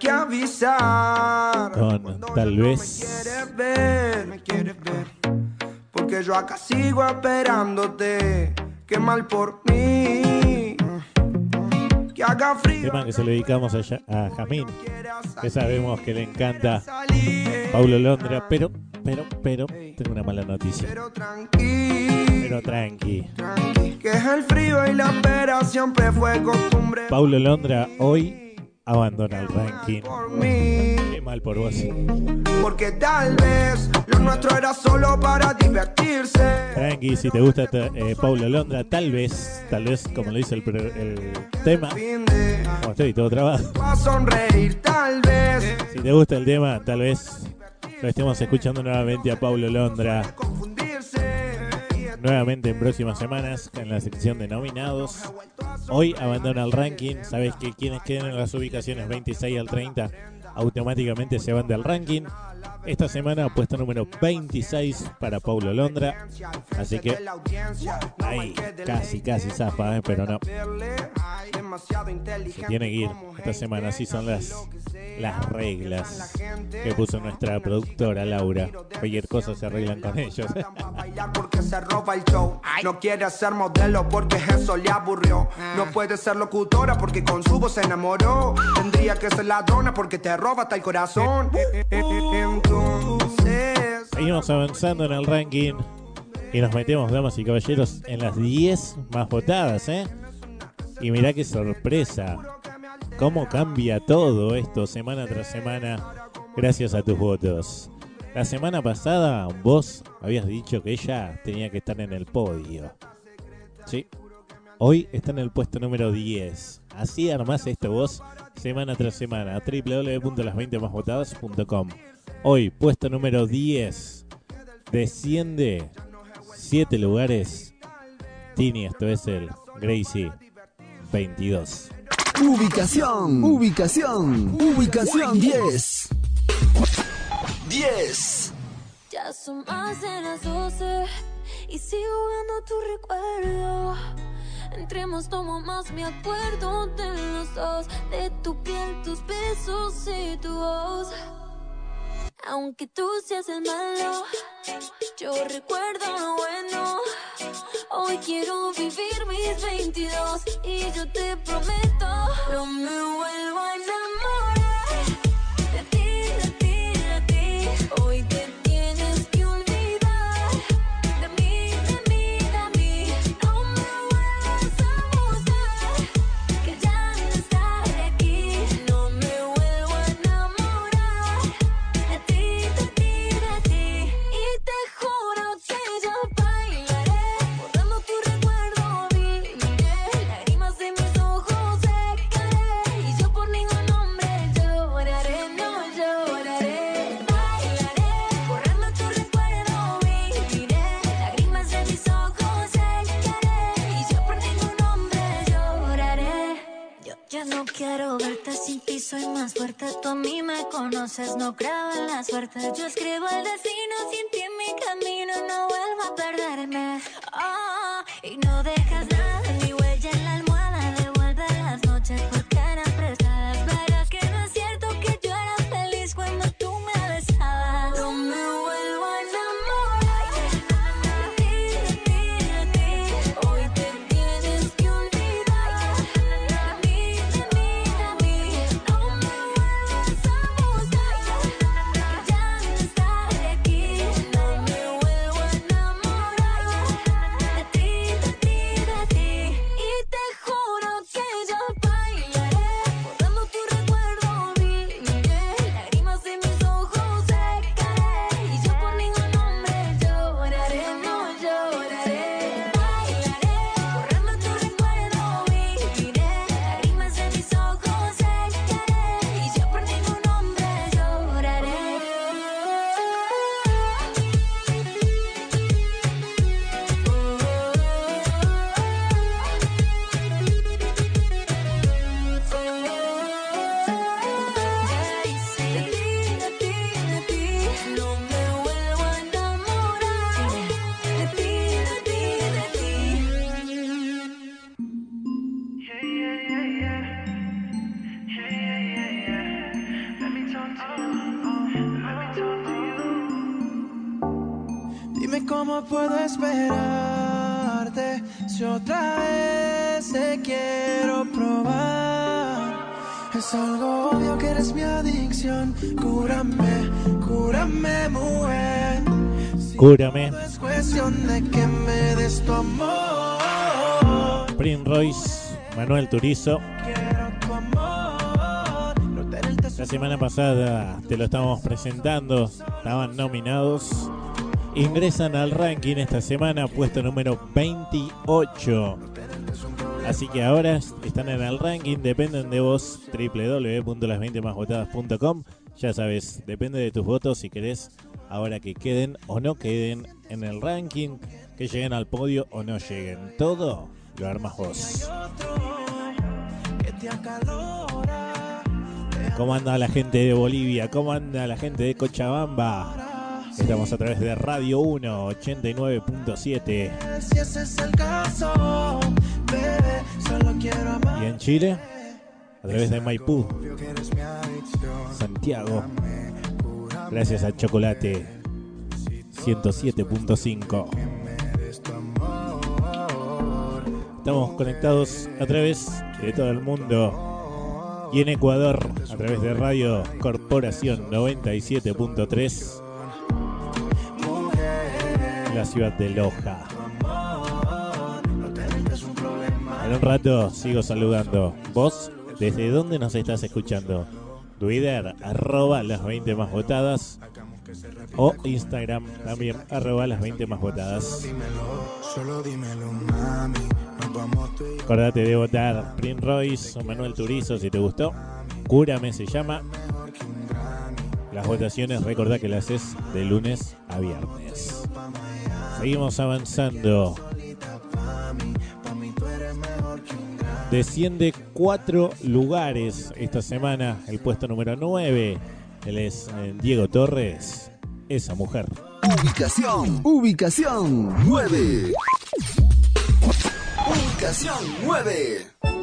Speaker 11: que
Speaker 8: avisar.
Speaker 2: con Tal vez.
Speaker 8: quieres ver, me quieres ver. Porque yo acá sigo esperándote. Qué mal por mí. Que haga frío.
Speaker 2: Tema que se lo dedicamos a, a Jamín, que sabemos que le encanta Paulo Londra, pero, pero, pero, tengo una mala noticia. Pero tranqui.
Speaker 8: Que es el frío y la espera siempre fue costumbre.
Speaker 2: Paulo Londra hoy abandona el ranking. Qué mal por vos.
Speaker 8: Porque tal vez lo nuestro era solo para divertirse.
Speaker 2: Tranqui, si te gusta eh, Paulo Londra, tal vez, tal vez, como lo dice el, tema, como estoy todo
Speaker 8: a sonreír tal vez.
Speaker 2: si te gusta el tema, tal vez lo estemos escuchando nuevamente a Paulo Londra. Nuevamente en próximas semanas en la sección de nominados. Hoy abandona el ranking. Sabes que quienes queden en las ubicaciones 26 al 30 automáticamente se van del ranking. Esta semana puesto número 26 para Paulo Londra. Así que ahí casi, casi zafa, ¿eh? pero no. Tiene que ir esta semana. Así son las, las reglas que puso nuestra productora Laura. Cualquier cosa se arreglan con ellos.
Speaker 8: No quiere ser modelo porque eso le aburrió. No puede ser locutora porque con su voz se enamoró. Tendría que ser ladrona porque te roba hasta el corazón. Entonces,
Speaker 2: Seguimos avanzando en el ranking y nos metemos, damas y caballeros, en las 10 más votadas, ¿eh? Y mirá qué sorpresa. Cómo cambia todo esto semana tras semana gracias a tus votos. La semana pasada vos habías dicho que ella tenía que estar en el podio. Sí. Hoy está en el puesto número 10. Así armás esto vos semana tras semana. www.las20másvotadas.com Hoy, puesto número 10. Desciende 7 lugares. Tini, esto es el Gracie 22.
Speaker 5: Ubicación, ubicación, ubicación 10. 10.
Speaker 6: Ya son más de las 12 y sigo jugando tu recuerdo. Entre más tomo más me acuerdo de los dos, de tu piel, tus besos y tu voz. Aunque tú seas el malo, yo recuerdo lo bueno. Hoy quiero vivir mis 22 y yo te prometo, no me vuelvo a enamorar soy más fuerte, tú a mí me conoces, no creo en la suerte. Yo escribo el destino, sin ti en mi camino, no vuelvo a perderme. Oh, y no dejas nada
Speaker 11: Puedo esperarte si otra vez te quiero probar. Es algo obvio que eres mi adicción. Cúrame, cúrame, mujer.
Speaker 2: Cúrame.
Speaker 11: Es cuestión de que me des tu amor.
Speaker 2: Prince Royce, Manuel Turizo. La semana pasada te lo estábamos presentando, estaban nominados. Ingresan al ranking esta semana, puesto número 28. Así que ahora están en el ranking, dependen de vos, www.las20másvotadas.com. Ya sabes, depende de tus votos si querés ahora que queden o no queden en el ranking, que lleguen al podio o no lleguen. Todo lo armas vos. ¿Cómo anda la gente de Bolivia? ¿Cómo anda la gente de Cochabamba? Estamos a través de Radio 1 89.7
Speaker 11: Si ese es el caso, bebé, solo quiero amar.
Speaker 2: y en Chile a través de Maipú, Santiago. Gracias a Chocolate 107.5. Estamos conectados a través de todo el mundo y en Ecuador a través de Radio Corporación 97.3 la ciudad de Loja. En un rato sigo saludando. ¿Vos desde dónde nos estás escuchando? Twitter, arroba las 20 más votadas. O Instagram también, arroba las 20 más votadas. Acordate de votar Prince Royce o Manuel Turizo si te gustó. Cúrame se llama. Las votaciones, recordá que las haces de lunes a viernes. Seguimos avanzando. Desciende cuatro lugares esta semana. El puesto número 9. Él es eh, Diego Torres. Esa mujer.
Speaker 5: Ubicación, ubicación 9. Ubicación 9.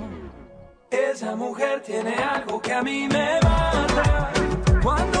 Speaker 10: Esa mujer tiene algo que a mí me mata. Cuando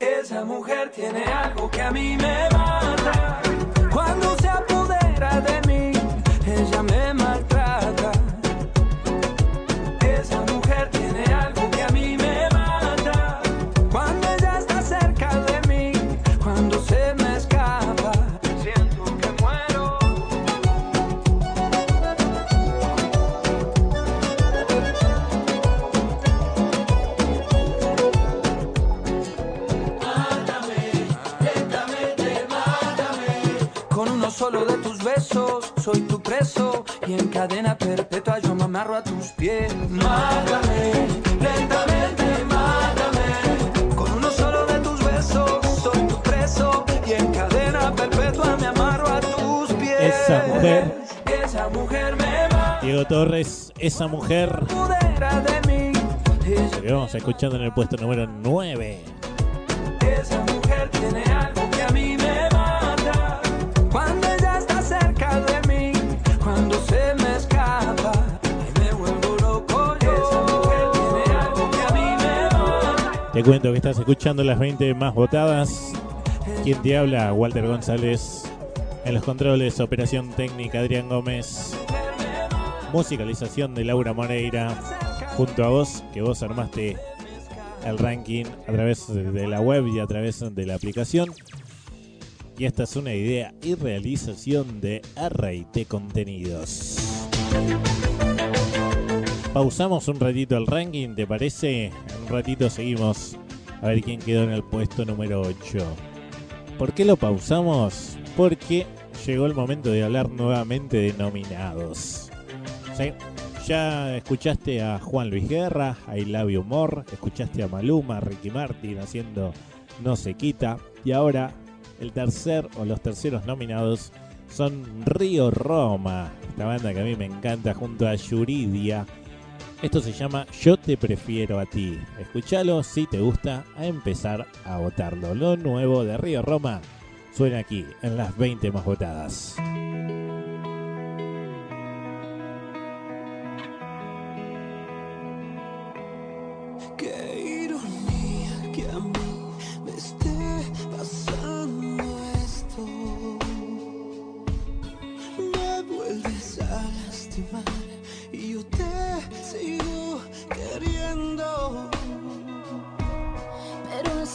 Speaker 10: Esa mujer tiene algo que a mí me mata. Cuando se apodera de mí, solo de tus besos, soy tu preso. Y en cadena perpetua yo me amarro a tus pies. Mátame, lentamente, mátame. Con uno solo de tus besos, soy tu preso. Y en cadena perpetua me amarro a tus pies.
Speaker 2: Esa mujer.
Speaker 10: Esa mujer me mata.
Speaker 2: Diego Torres, esa mujer
Speaker 10: mí.
Speaker 2: que vamos escuchando en el puesto número 9.
Speaker 10: Esa mujer tiene algo
Speaker 2: Te cuento que estás escuchando las 20 más votadas. ¿Quién te habla? Walter González. En los controles, operación técnica Adrián Gómez. Musicalización de Laura Moreira. Junto a vos, que vos armaste el ranking a través de la web y a través de la aplicación. Y esta es una idea y realización de RT Contenidos. Pausamos un ratito el ranking, ¿te parece? Ratito seguimos a ver quién quedó en el puesto número 8. ¿Por qué lo pausamos? Porque llegó el momento de hablar nuevamente de nominados. Sí, Ya escuchaste a Juan Luis Guerra, a Ilavio Humor, escuchaste a Maluma, Ricky Martin haciendo No se quita. Y ahora el tercer o los terceros nominados son Río Roma, esta banda que a mí me encanta junto a Yuridia. Esto se llama Yo te prefiero a ti. Escúchalo si te gusta a empezar a votarlo. Lo nuevo de Río Roma suena aquí en las 20 más votadas.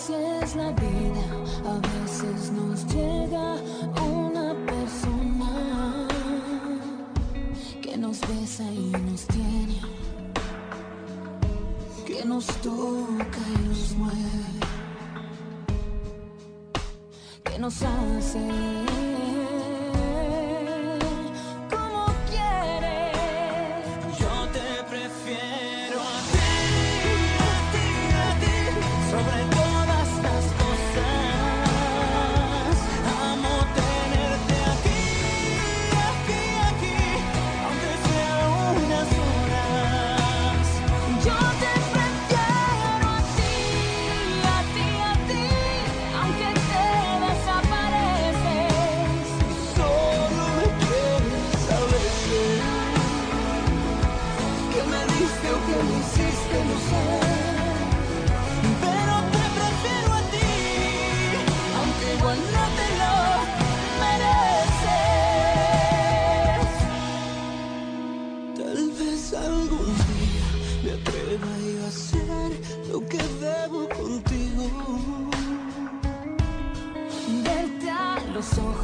Speaker 6: Así es la vida, a veces nos llega una persona que nos besa y nos tiene, que nos toca y nos mueve, que nos hace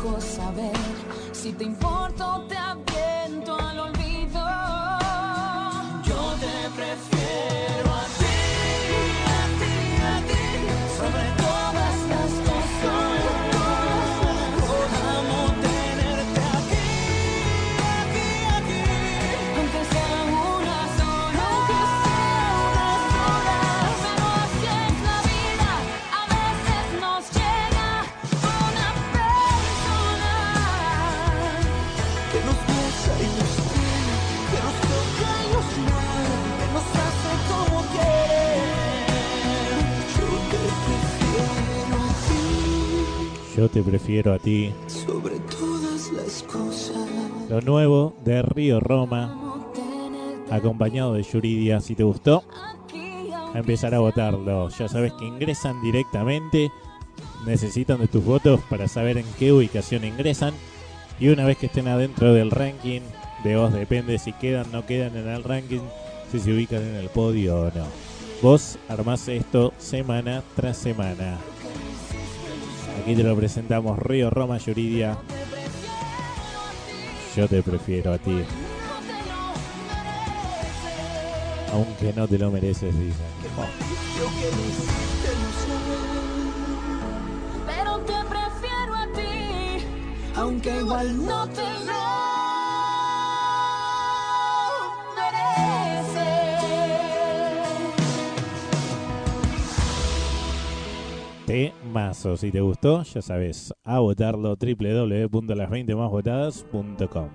Speaker 6: ojos a ver. Si te importo, te
Speaker 17: Yo te prefiero a ti. sobre todas las cosas.
Speaker 2: Lo nuevo de Río Roma, acompañado de Yuridia. Si te gustó, a empezar a votarlo. Ya sabes que ingresan directamente. Necesitan de tus votos para saber en qué ubicación ingresan. Y una vez que estén adentro del ranking, de vos depende si quedan o no quedan en el ranking, si se ubican en el podio o no. Vos armás esto semana tras semana. Aquí te lo presentamos Río Roma Yuridia. Yo te prefiero a ti. Aunque no te lo mereces, dicen.
Speaker 10: Lo. Pero te prefiero a ti, aunque igual no te
Speaker 2: Temazo. Si te gustó, ya sabes, a votarlo www.las20másvotadas.com.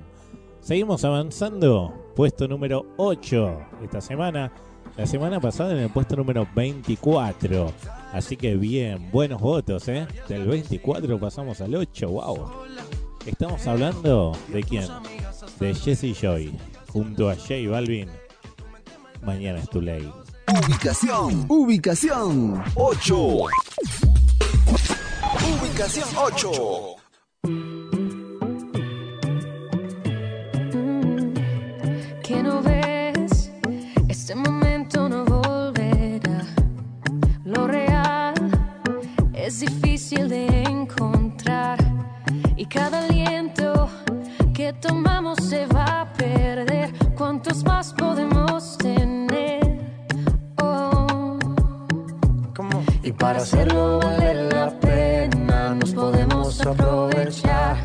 Speaker 2: Seguimos avanzando. Puesto número 8 esta semana. La semana pasada en el puesto número 24. Así que bien, buenos votos, ¿eh? Del 24 pasamos al 8. ¡Wow! Estamos hablando de quién? De Jesse Joy. Junto a J Balvin. Mañana es tu ley.
Speaker 5: Ubicación, ubicación 8. Ubicación 8.
Speaker 6: que no ves, este momento no volverá. Lo real es difícil de encontrar y cada aliento que tomamos se va a perder. ¿Cuántos más podemos tener?
Speaker 10: Y para hacerlo vale la pena, nos podemos aprovechar.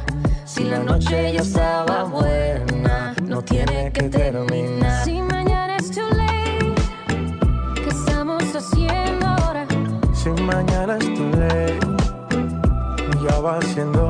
Speaker 10: Si la noche ya estaba buena, no tiene que terminar.
Speaker 6: Si mañana es too late, ¿qué estamos haciendo ahora?
Speaker 3: Si mañana es tu ley, ya va siendo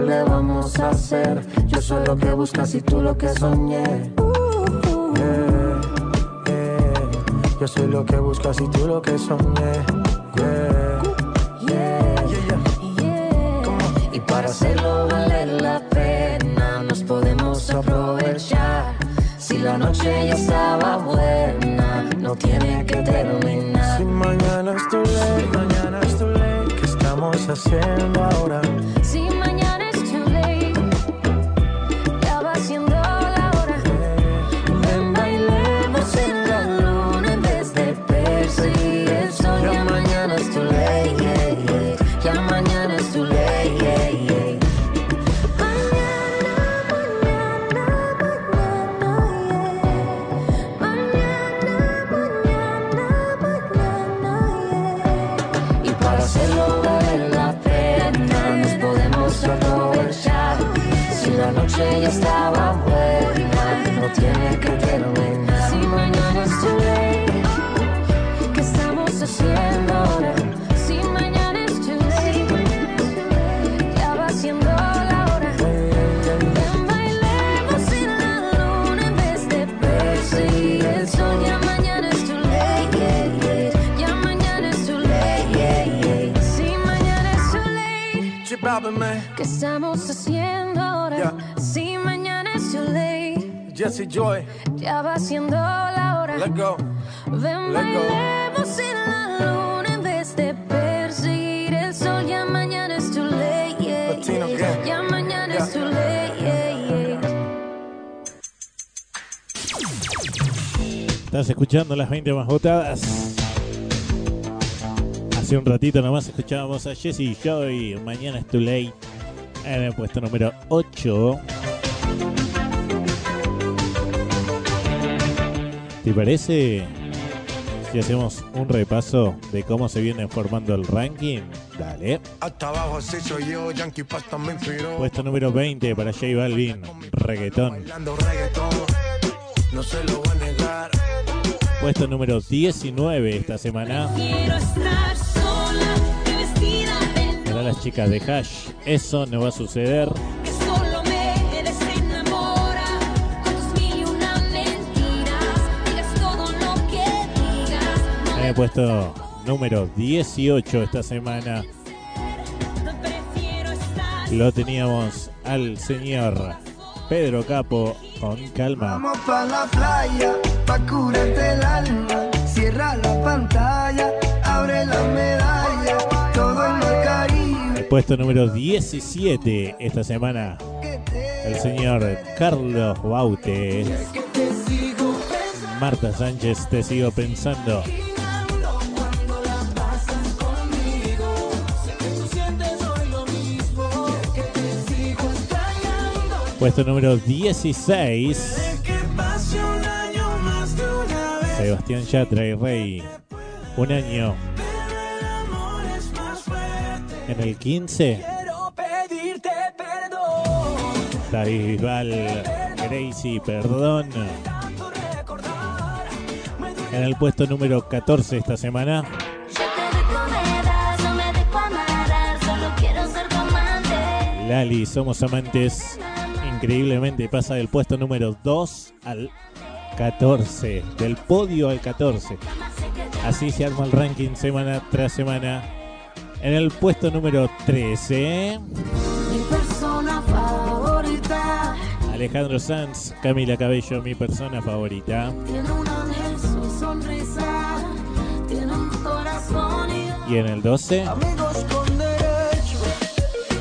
Speaker 10: le vamos a hacer? Yo soy lo que buscas y tú lo que soñé.
Speaker 3: Yeah, yeah. Yo soy lo que buscas y tú lo que soñé. Yeah.
Speaker 10: Y para hacerlo vale la pena, nos podemos aprovechar. Si la noche ya estaba buena, no tiene que terminar.
Speaker 3: Si mañana es tu ley, mañana es tu ley. ¿Qué estamos haciendo ahora?
Speaker 6: Si ¿qué estamos haciendo ahora? Si mañana es too late,
Speaker 3: Jesse Joy,
Speaker 6: ya va siendo la hora.
Speaker 3: let go.
Speaker 6: Ven,
Speaker 3: Let go.
Speaker 6: bailemos en la luna en vez de perseguir el sol. Ya mañana es too late, yeah,
Speaker 3: Latino
Speaker 6: yeah.
Speaker 3: gang.
Speaker 6: Ya mañana es too late, yeah, yeah.
Speaker 2: Estás escuchando las 20 más votadas. Hace un ratito nomás escuchábamos a Jesse Joy. Mañana es too late. En el puesto número 8. ¿Te parece si hacemos un repaso de cómo se viene formando el ranking? Dale.
Speaker 3: Hasta abajo así soy yo, Yankee Pasta me inspiró.
Speaker 2: Puesto número 20 para J Balvin, reggaetón.
Speaker 3: Bailando reggaetón, no se lo voy a negar.
Speaker 2: Puesto número 19 esta semana
Speaker 18: Quiero estar
Speaker 2: las chicas de Hash. Eso no va a suceder. En el puesto número 18 esta semana lo teníamos al señor Pedro Capo con calma.
Speaker 12: Vamos pa' la playa, pa' curarte el alma. Cierra la pantalla, abre la medalla.
Speaker 2: Puesto número 17 esta semana el señor Carlos Baute. Marta Sánchez, te sigo pensando. Puesto número 16,
Speaker 11: Que pase un año más de una vez.
Speaker 2: Sebastián Yatra y Rey. Un año. En el 15,
Speaker 11: Quiero pedirte perdón.
Speaker 2: David Bisbal, Gracie, perdón. En el puesto número 14 esta semana. Lali, somos amantes. Increíblemente pasa del puesto número 2 al 14. Del podio al 14. Así se arma el ranking semana tras semana. En el puesto número 13,
Speaker 11: Mi persona favorita.
Speaker 2: Alejandro Sanz, Camila Cabello, mi persona favorita.
Speaker 11: Tiene un ángel su sonrisa. Tiene un corazón y
Speaker 2: Y en el 12,
Speaker 11: amigos con derecho.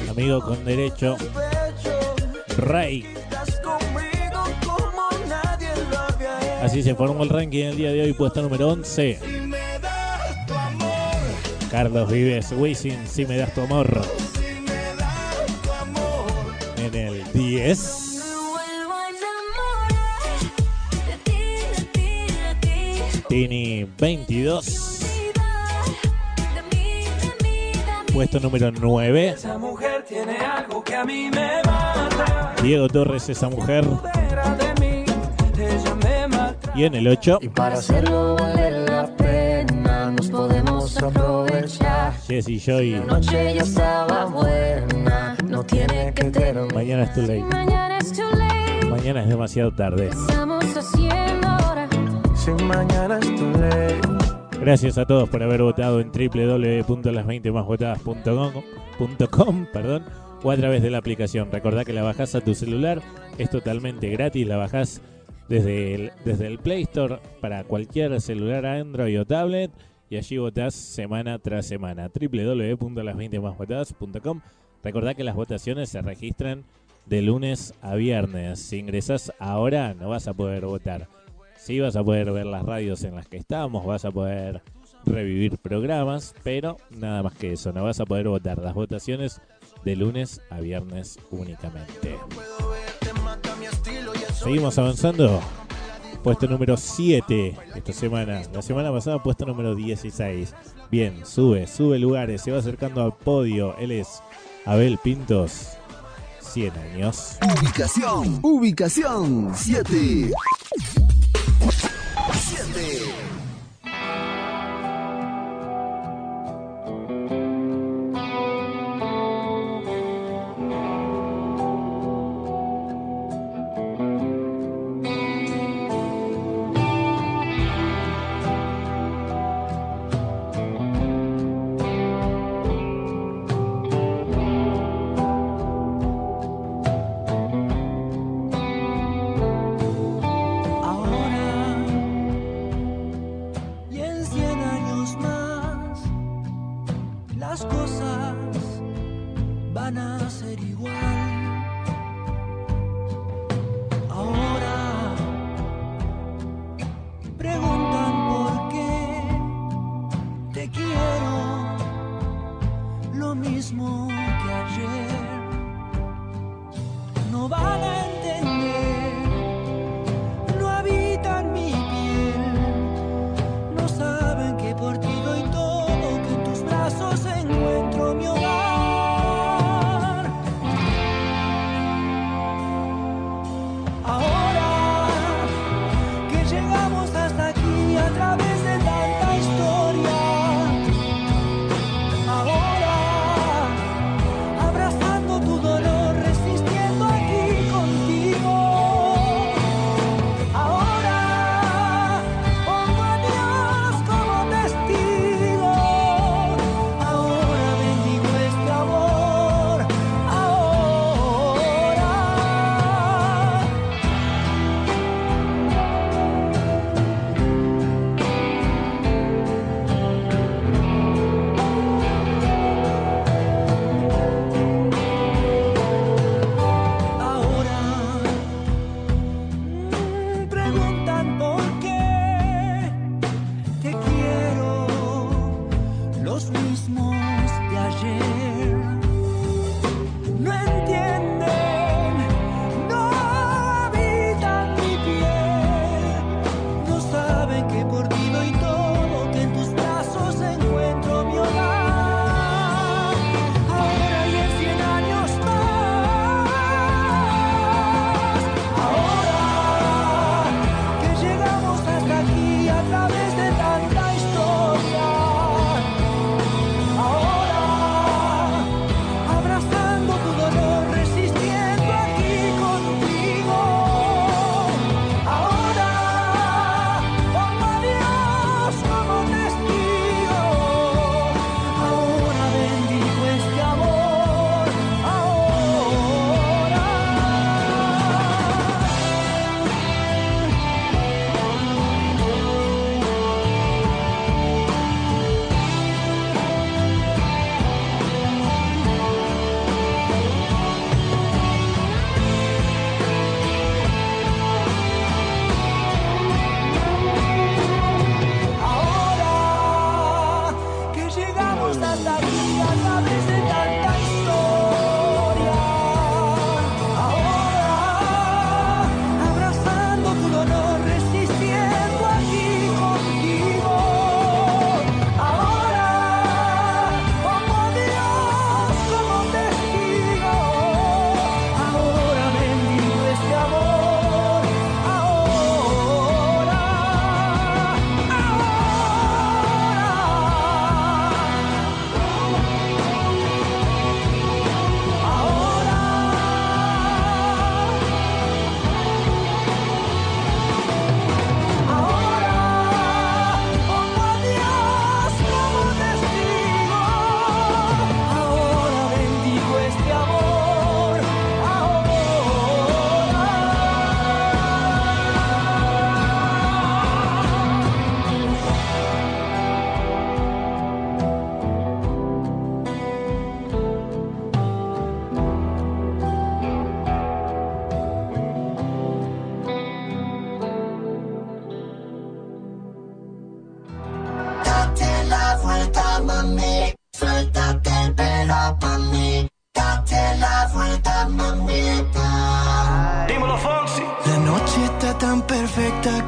Speaker 2: amigo con derecho, Rey. Así se formó el ranking el día de hoy, puesto número 11. Carlos Vives, Wisin, si me das tu amor. En el 10, Tini 22. Puesto número 9,
Speaker 10: Esa mujer tiene algo que a mí me mata.
Speaker 2: Diego Torres, esa mujer.
Speaker 10: Fuera de mí, ella me mata.
Speaker 2: Y en el 8,
Speaker 19: Para hacerlo nos podemos aprovechar.
Speaker 2: Jesse Joy.
Speaker 19: La noche ya estaba buena, no tiene que terminar.
Speaker 2: Mañana es too late.
Speaker 6: Mañana es too late,
Speaker 2: Mañana es demasiado tarde.
Speaker 6: estamos haciendo ahora.
Speaker 19: Si mañana es too late.
Speaker 2: Gracias a todos por haber votado en www.las20másvotadas.com perdón, o a través de la aplicación. Recordá que la bajás a tu celular, es totalmente gratis, la bajás desde el, desde el Play Store para cualquier celular Android o tablet y allí votás semana tras semana. www.las20másvotadas.com Recordá que las votaciones se registran de lunes a viernes. Si ingresás ahora no vas a poder votar. Sí vas a poder ver las radios en las que estamos, vas a poder revivir programas, pero nada más que eso, no vas a poder votar las votaciones de lunes a viernes únicamente. Seguimos avanzando. Puesto número 7 esta semana. La semana pasada puesto número 16. Bien, sube, sube lugares, se va acercando al podio. Él es Abel Pintos, 100 años.
Speaker 5: Ubicación, ubicación 7. 7.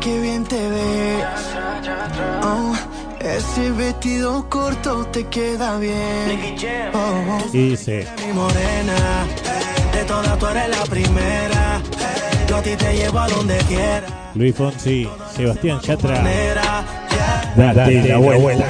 Speaker 12: Que bien te ves. Oh, ese vestido corto te queda bien. Oh.
Speaker 2: Y dice,
Speaker 12: Mi morena, de todas tú eres la primera. Yo a ti te llevo a donde quiera.
Speaker 2: Luis Fonsi, Sebastián Yatra. Date la vuelta,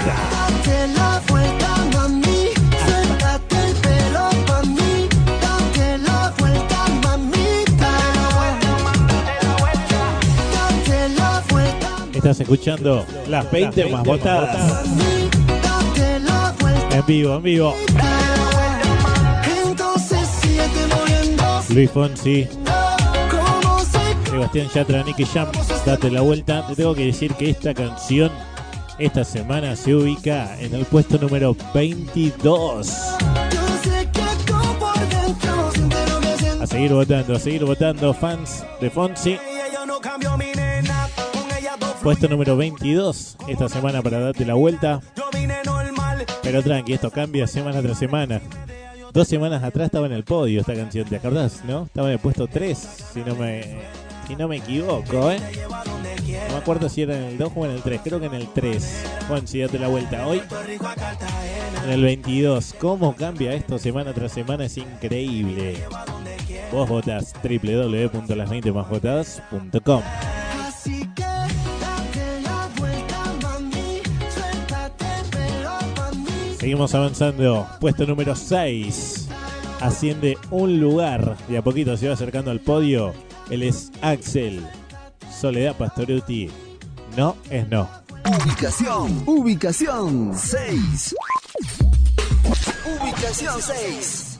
Speaker 2: Estás escuchando las 20 más votadas. En vivo, en vivo. Luis Fonsi, Sebastián Yatra, Nicky Jam, date la vuelta. Te tengo que decir que esta canción esta semana se ubica en el puesto número 22.
Speaker 12: Yo sé que como por dentro siente lo que siento.
Speaker 2: A seguir votando, a seguir votando, fans de Fonsi. Puesto número 22 esta semana para darte la vuelta. Pero tranqui, esto cambia semana tras semana. Dos semanas atrás estaba en el podio esta canción, ¿te acordás? ¿No? Estaba en el puesto 3, si no me, si no me equivoco, ¿eh? No me acuerdo si era en el 2 o en el 3, creo que en el 3. Juan, si date la vuelta hoy. En el 22. ¿Cómo cambia esto semana tras semana? Es increíble. Vos votás www.las20másvotadas.com Seguimos avanzando. Puesto número 6. Asciende un lugar. De a poquito se va acercando al podio. Él es Axel. Soledad Pastoruti. No es no.
Speaker 5: Ubicación, ubicación 6. Ubicación 6.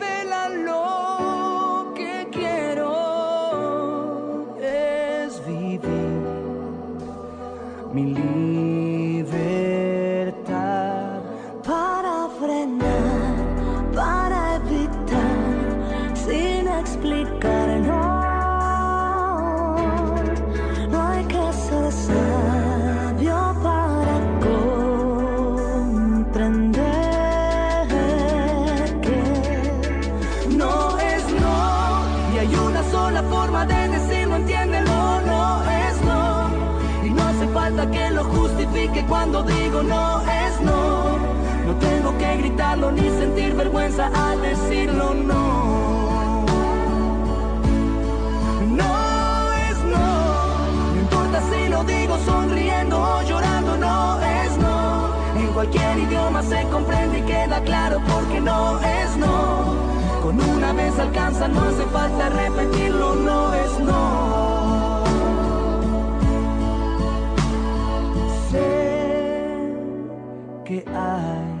Speaker 10: mi al decirlo no. No es no. No importa si lo digo sonriendo o llorando no es no. En cualquier idioma se comprende y queda claro porque no es no. Con una vez alcanza, no hace falta repetirlo, no es no. Sé que hay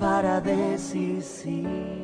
Speaker 6: Para decir sí.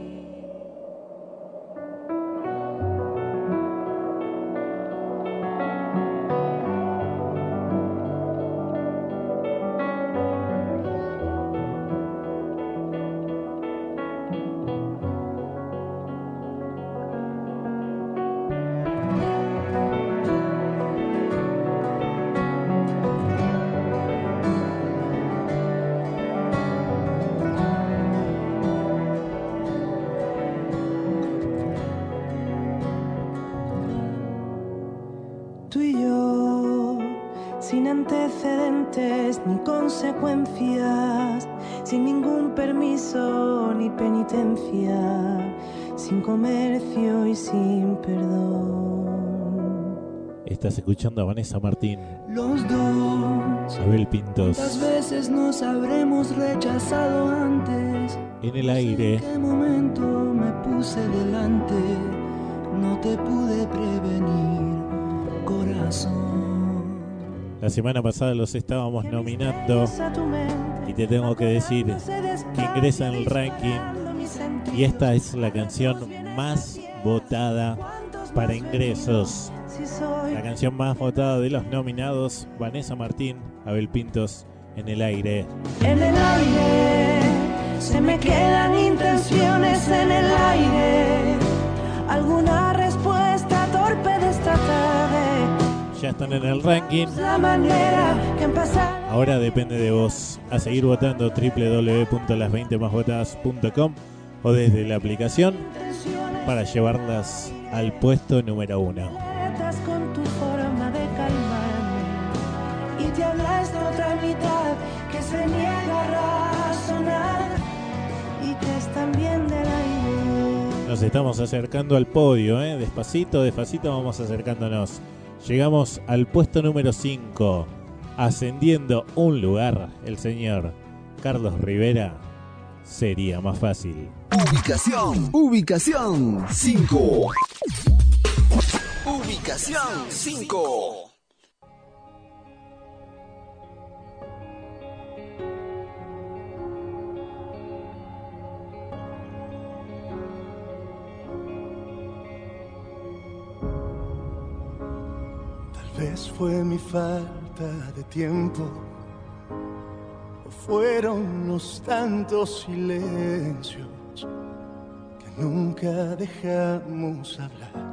Speaker 2: Estás escuchando a Vanessa Martín,
Speaker 10: Los dos,
Speaker 2: Abel Pintos,
Speaker 10: ¿cuántas veces nos habremos rechazado antes?
Speaker 2: en el aire.
Speaker 10: ¿En qué momento me puse delante? No te pude prevenir, corazón.
Speaker 2: La semana pasada los estábamos nominando y te tengo que decir que ingresa en el ranking y esta es la canción más votada para ingresos. La canción más votada de los nominados, Vanessa Martín, Abel Pintos, en el aire.
Speaker 10: En el aire se me quedan intenciones en el aire. Alguna respuesta torpe de esta tarde.
Speaker 2: Ya están en el ranking.
Speaker 10: La manera que empezar.
Speaker 2: Ahora depende de vos. A seguir votando www.las20másvotadas.com o desde la aplicación para llevarlas al puesto número uno. Nos estamos acercando al podio, ¿eh? Despacito, despacito vamos acercándonos. Llegamos al puesto número 5. Ascendiendo un lugar, el señor Carlos Rivera. Sería más fácil.
Speaker 5: Ubicación, ubicación 5. Ubicación 5.
Speaker 12: Vez fue mi falta de tiempo, o fueron los tantos silencios que nunca dejamos hablar.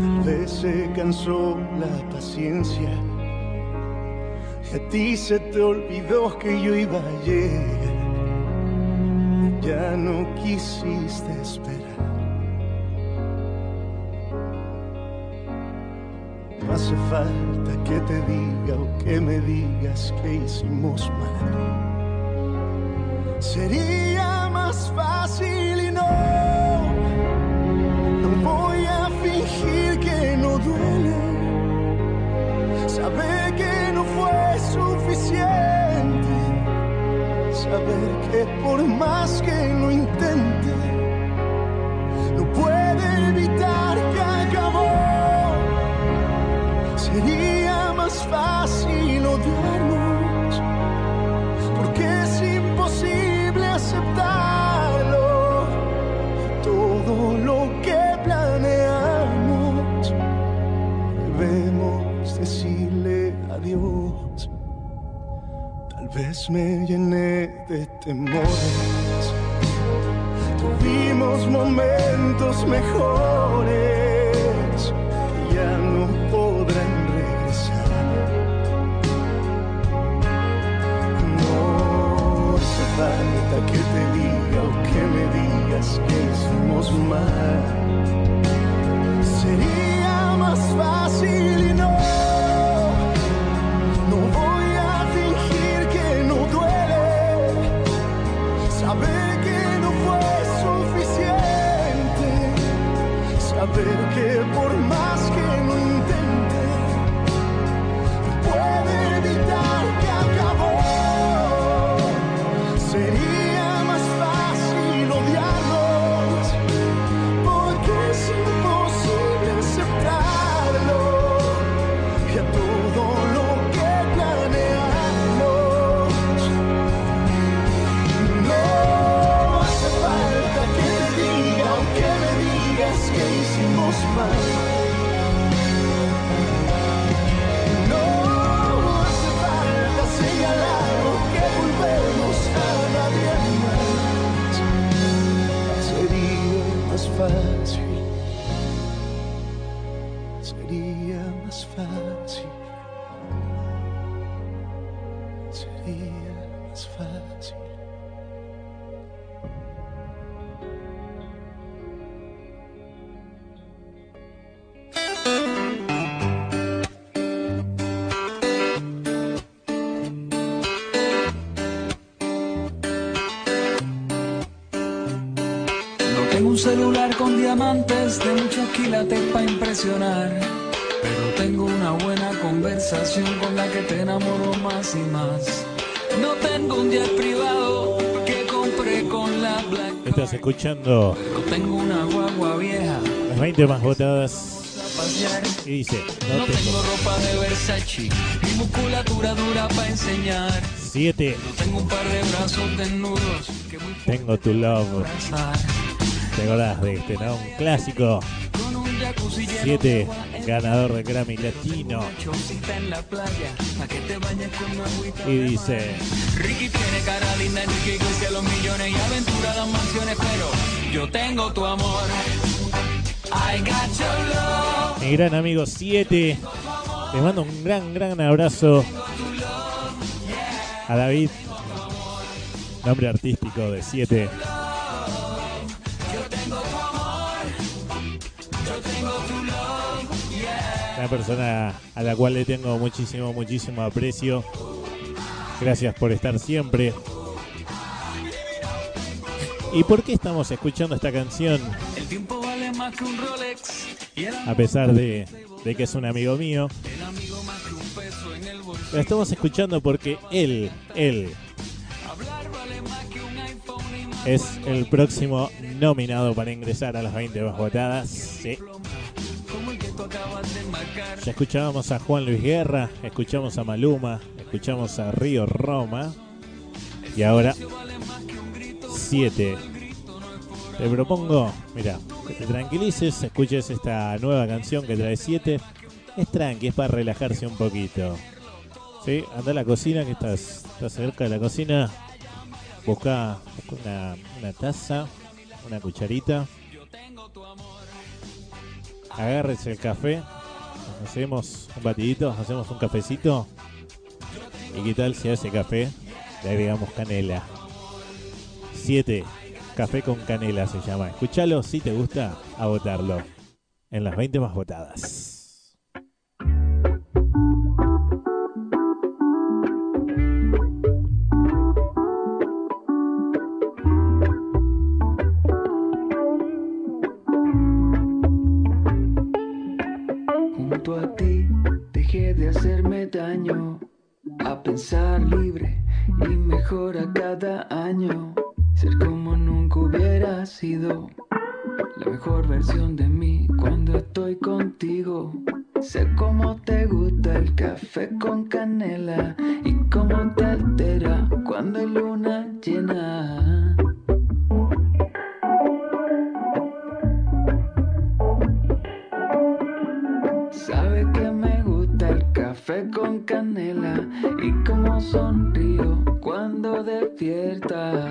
Speaker 12: Tal vez se cansó la paciencia y a ti se te olvidó que yo iba a llegar ya no quisiste esperar. No hace falta que te diga o que me digas que hicimos mal. Sería más fácil y no, no voy a fingir que saber que por más que lo vez me llené de temores. Tuvimos momentos mejores ya no podrán regresar. No hace falta que te diga o que me digas que somos mal. Sería más fácil.
Speaker 20: Conversación con la que te enamoro más y más. No tengo un jet privado que compré con la Black.
Speaker 2: Estás escuchando
Speaker 20: tengo una guagua vieja
Speaker 2: las 20 más votadas y dice,
Speaker 20: No
Speaker 2: no
Speaker 20: tengo
Speaker 2: tengo
Speaker 20: ropa de Versace ni musculatura dura para enseñar.
Speaker 2: 7,
Speaker 20: No tengo un par de brazos desnudos que muy
Speaker 2: tengo tu love.
Speaker 20: pasar.
Speaker 2: ¿Te acordás de este, no? Un clásico.
Speaker 20: Con un jacuzzi lleno
Speaker 2: 7,
Speaker 20: de agua en
Speaker 2: ganador de Grammy Latino. Y dice.
Speaker 20: Ricky tiene cara linda, Enrique Iglesias los millones y aventura las mansiones, pero yo tengo tu amor. I got your love.
Speaker 2: mi gran amigo 7. Te mando un gran, gran abrazo a David. Nombre artístico de 7. Una persona a la cual le tengo muchísimo, muchísimo aprecio. Gracias por estar siempre. ¿Y por qué estamos escuchando esta canción?
Speaker 20: El tiempo vale más que un Rolex
Speaker 2: A pesar de, de que es un amigo mío. La estamos escuchando porque él, él, es el próximo nominado para ingresar a las 20 más votadas. Sí. Ya escuchábamos a Juan Luis Guerra, escuchamos a Maluma, escuchamos a Río Roma y ahora 7. Te propongo, mira, que te tranquilices, escuches esta nueva canción que trae 7. Es tranqui, es para relajarse un poquito. ¿Sí? Anda a la cocina, que estás, estás cerca de la cocina. Busca, una taza, una cucharita. Agárrese el café. Hacemos un batidito, hacemos un cafecito. ¿Y qué tal si ese café le agregamos canela? 7. Café con canela se llama. Escúchalo si te gusta, a votarlo. En las 20 más votadas.
Speaker 20: Y mejor a cada año. Ser como nunca hubiera sido, la mejor versión de mí cuando estoy contigo. Sé cómo te gusta el café con canela y cómo te altera cuando hay luna llena. Café con canela y cómo sonrío cuando despierta.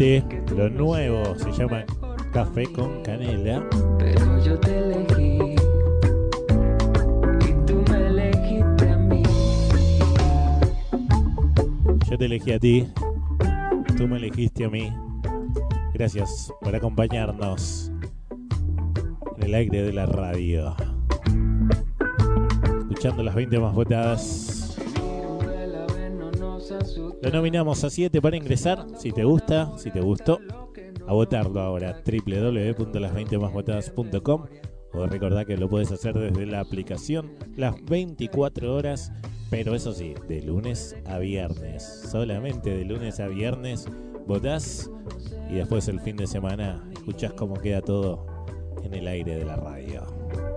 Speaker 2: 7. Lo nuevo se llama Café con Canela.
Speaker 20: pero yo te elegí y tú me elegiste a mí.
Speaker 2: Yo te elegí a ti. Tú me elegiste a mí. Gracias por acompañarnos en el aire de la radio. Escuchando las 20 más votadas. Lo nominamos a 7 para ingresar. Si te gusta, si te gustó, a votarlo ahora. www.las20másvotadas.com o recordá que lo puedes hacer desde la aplicación las 24 horas, pero eso sí, de lunes a viernes. Solamente de lunes a viernes votás y después el fin de semana escuchás cómo queda todo en el aire de la radio.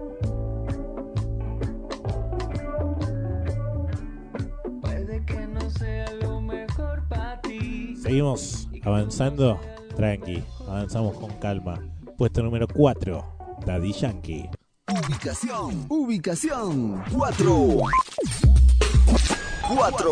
Speaker 2: Seguimos avanzando, tranqui, avanzamos con calma. Puesto número 4, Daddy Yankee.
Speaker 5: Ubicación, ubicación 4. 4.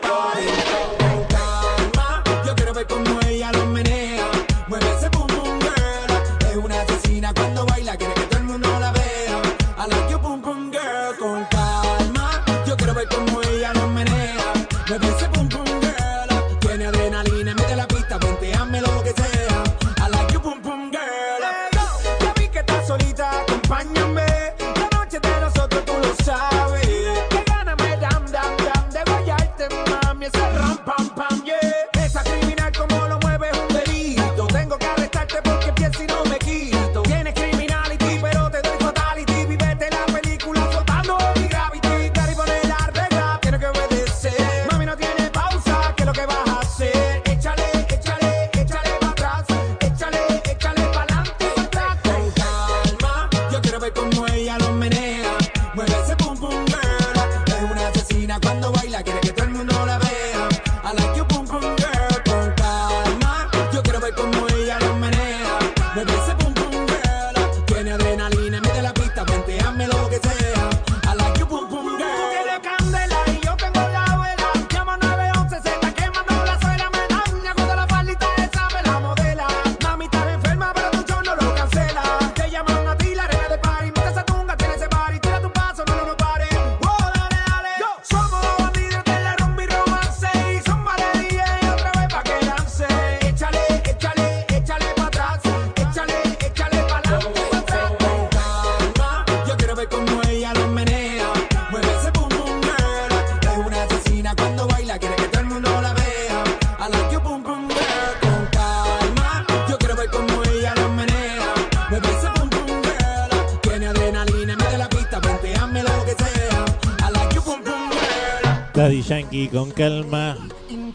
Speaker 2: Con calma.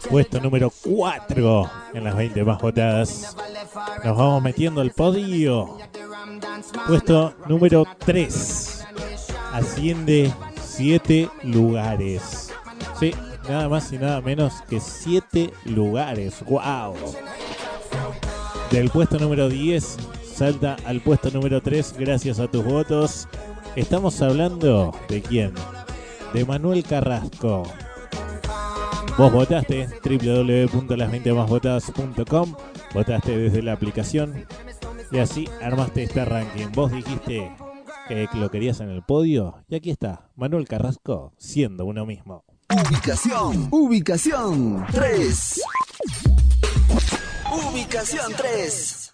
Speaker 2: Puesto número 4 en las 20 más votadas. Nos vamos metiendo al podio. Puesto número 3. Asciende 7 lugares. Sí, nada más y nada menos que 7 lugares. ¡Wow! Del puesto número 10 salta al puesto número 3 gracias a tus votos. Estamos hablando de quién? De Manuel Carrasco. Vos votaste www.las20másvotadas.com, votaste desde la aplicación y así armaste este ranking. Vos dijiste que lo querías en el podio y aquí está, Manuel Carrasco siendo uno mismo.
Speaker 5: Ubicación, ubicación 3. Ubicación 3.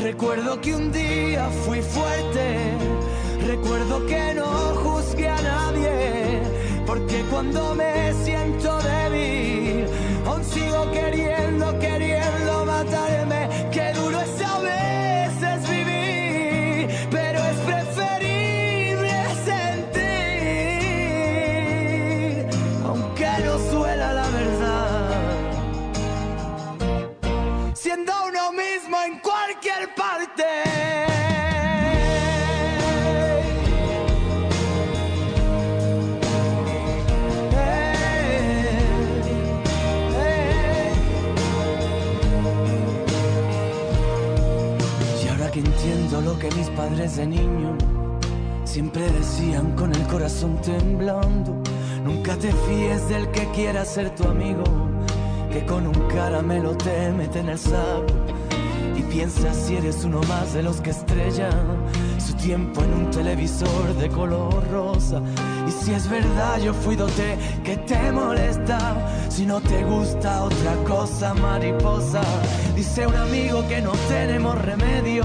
Speaker 10: Recuerdo que un día fui fuerte, recuerdo que no juzgué a nadie, porque cuando me siento débil, aún sigo queriendo, queriendo que mis padres de niño siempre decían con el corazón temblando, nunca te fíes del que quiera ser tu amigo que con un caramelo te mete en el saco y piensa si eres uno más de los que estrellan su tiempo en un televisor de color rosa. Y si es verdad, yo fui dote que te molesta. Si no te gusta otra cosa, mariposa. Dice un amigo que no tenemos remedio.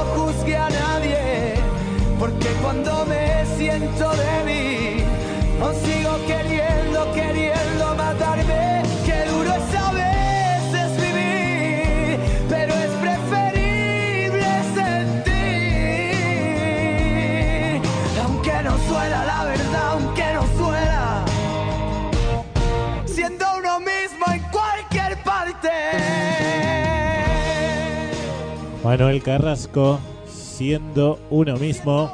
Speaker 10: juzgué a nadie, porque cuando me siento débil, aún sigo queriendo, queriendo matarme. Qué duro es a veces vivir, pero es preferible sentir, aunque no suela la verdad, aunque no suela, siendo uno mismo en cualquier parte.
Speaker 2: Manuel Carrasco siendo uno mismo.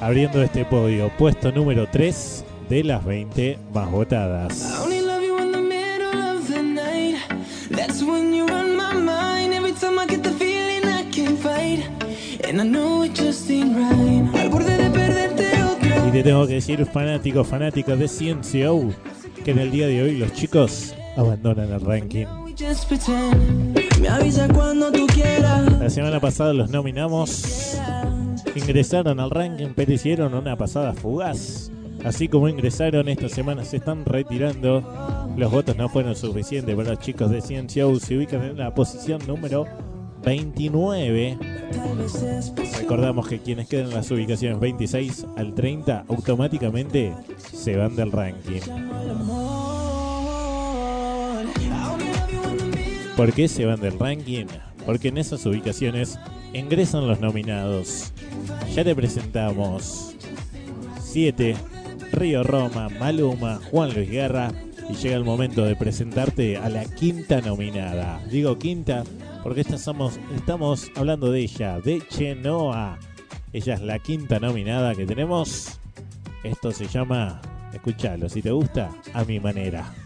Speaker 2: Abriendo este podio, puesto número 3 de las 20 más votadas. Y te tengo que decir, fanáticos, fanáticas de CNCO, que en el día de hoy los chicos abandonan el ranking.
Speaker 11: Me avisa cuando tú quieras.
Speaker 2: La semana pasada los nominamos, ingresaron al ranking, pero hicieron una pasada fugaz. Así como ingresaron, esta semana se están retirando. Los votos no fueron suficientes para los chicos de CNCO. Se ubican en la posición número 29. Recordamos que quienes quedan en las ubicaciones 26 al 30 automáticamente se van del ranking. ¿Por qué se van del ranking? Porque en esas ubicaciones ingresan los nominados. Ya te presentamos 7, Río Roma, Maluma, Juan Luis Guerra. Y llega el momento de presentarte a la quinta nominada. Digo quinta porque esta somos, estamos hablando de ella, de Chenoa. Ella es la quinta nominada que tenemos. Esto se llama, escúchalo, si te gusta, a mi manera.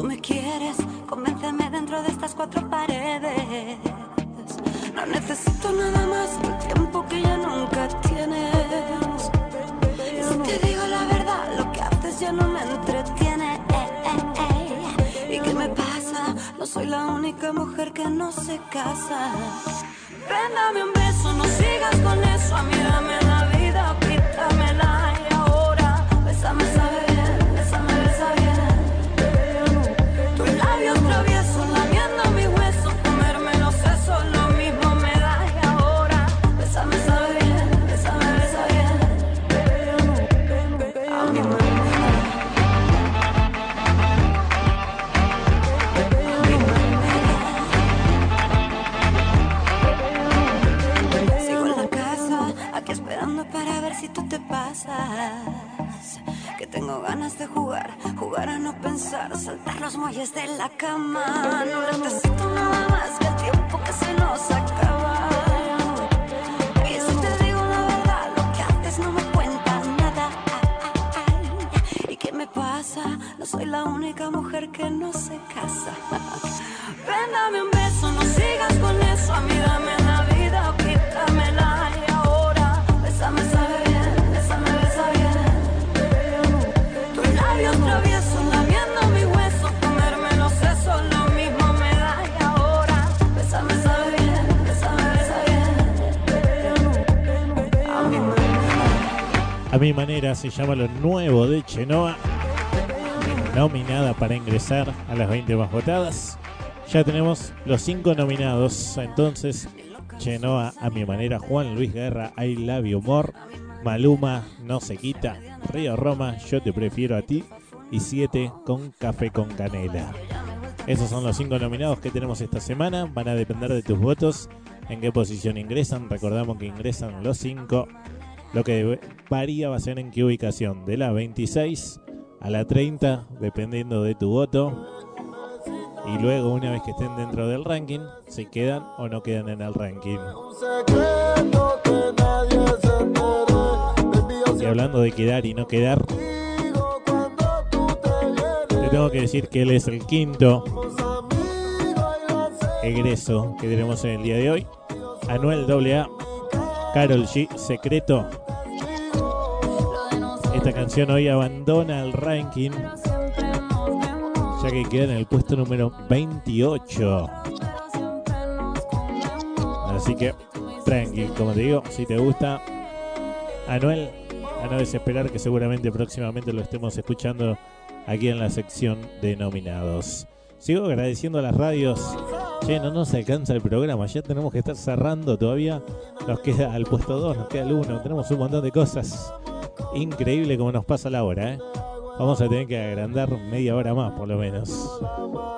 Speaker 18: Tú me quieres, convénceme dentro de estas cuatro paredes. No necesito nada más que el tiempo que ya nunca tienes. Si te digo la verdad, lo que haces ya no me entretiene. eh, eh, eh. ¿Y qué me pasa? No soy la única mujer que no se casa. Ven, dame un beso, no sigas con eso. A mí dame la vida, quítamela y ahora. Bésame, Que tengo ganas de jugar, jugar a no pensar, saltar los muelles de la cama. No necesito nada más que el tiempo que se nos acaba. Y si te digo la verdad, lo que antes no me cuenta nada. ¿Y qué me pasa? No soy la única mujer que no se casa. Ven, dame un beso, no sigas con eso. A mí dame la vida, quítamela A mi
Speaker 2: manera se llama lo nuevo de Chenoa. Nominada para ingresar a las 20 más votadas. Ya tenemos los 5 nominados. Entonces, Chenoa, a mi manera, Juan Luis Guerra, I Love You More, Maluma, No Se Quita, Río Roma, Yo Te Prefiero a Ti y 7 con Café con Canela. Esos son los 5 nominados que tenemos esta semana. Van a depender de tus votos. En qué posición ingresan. Recordamos que ingresan los 5. Lo que varía va a ser en qué ubicación. De la 26 a la 30, dependiendo de tu voto. Y luego, una vez que estén dentro del ranking, si quedan o no quedan en el ranking. Y hablando de quedar y no quedar, te tengo que decir que él es el quinto egreso que tenemos en el día de hoy. Anuel AA, Carol G, Secreto. Esta canción hoy abandona el ranking, ya que queda en el puesto número 28. Así que, tranqui, como te digo, si te gusta Anuel, a no desesperar que seguramente próximamente lo estemos escuchando aquí en la sección de nominados. Sigo agradeciendo a las radios. Che, no nos alcanza el programa, ya tenemos que estar cerrando todavía. Nos queda al puesto 2, nos queda el 1, tenemos un montón de cosas. Increíble como nos pasa la hora, ¿eh? Vamos a tener que agrandar media hora más, por lo menos.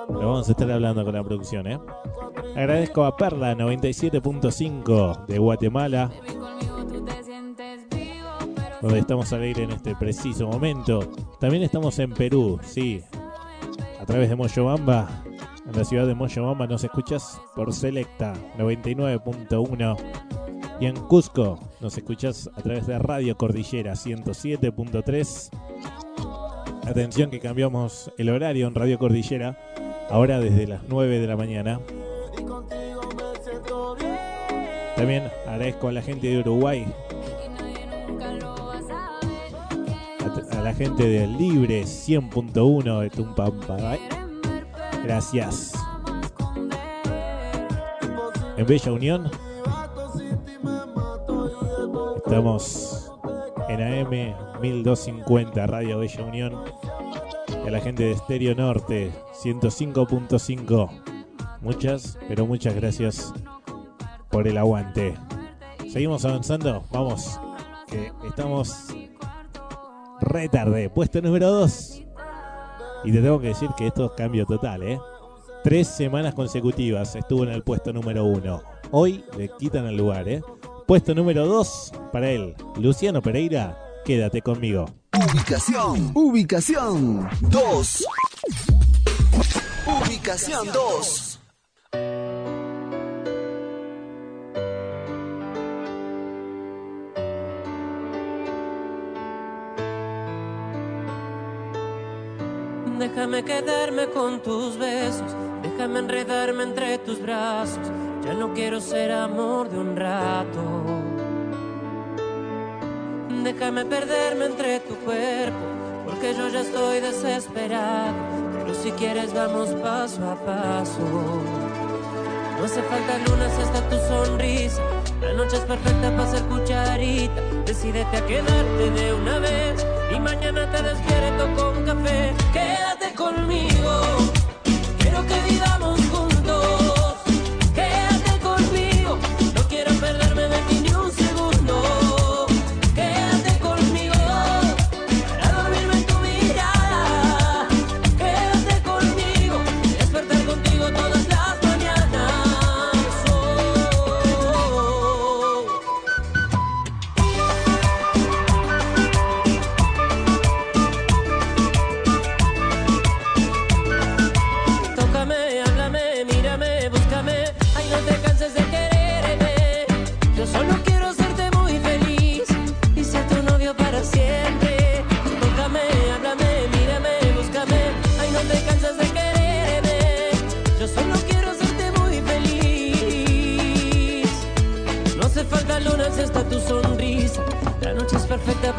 Speaker 2: Pero vamos a estar hablando con la producción, ¿eh? Agradezco a Perla 97.5 de Guatemala, donde estamos al en este preciso momento. También estamos en Perú, sí, a través de Moyobamba. En la ciudad de Moyobamba nos escuchas por Selecta 99.1. Y en Cusco nos escuchas a través de Radio Cordillera 107.3. Atención que cambiamos el horario en Radio Cordillera. Ahora desde las 9 de la mañana. También agradezco a la gente de Uruguay. La gente del Libre 100.1 de Tumpampa. Gracias. En Bella Unión. Estamos en AM 1250 Radio Bella Unión. Y a la gente de Estéreo Norte 105.5. Muchas, pero muchas gracias por el aguante. Seguimos avanzando. Vamos. Que estamos re tarde. Puesto número 2. Y te tengo que decir que esto es cambio total, ¿eh? Tres semanas consecutivas estuvo en el puesto número 1. Hoy le quitan el lugar, ¿eh? Puesto número 2 para él. Luciano Pereira, quédate conmigo.
Speaker 5: Ubicación, ubicación 2. Ubicación 2.
Speaker 6: Déjame quedarme con tus besos, déjame enredarme entre tus brazos. Ya no quiero ser amor de un rato. Déjame perderme entre tu cuerpo, porque yo ya estoy desesperado. Pero si quieres vamos paso a paso. No hace falta luna si está tu sonrisa. La noche es perfecta para ser cucharita. Decídete a quedarte de una vez y mañana te despierto con café. Quédate conmigo.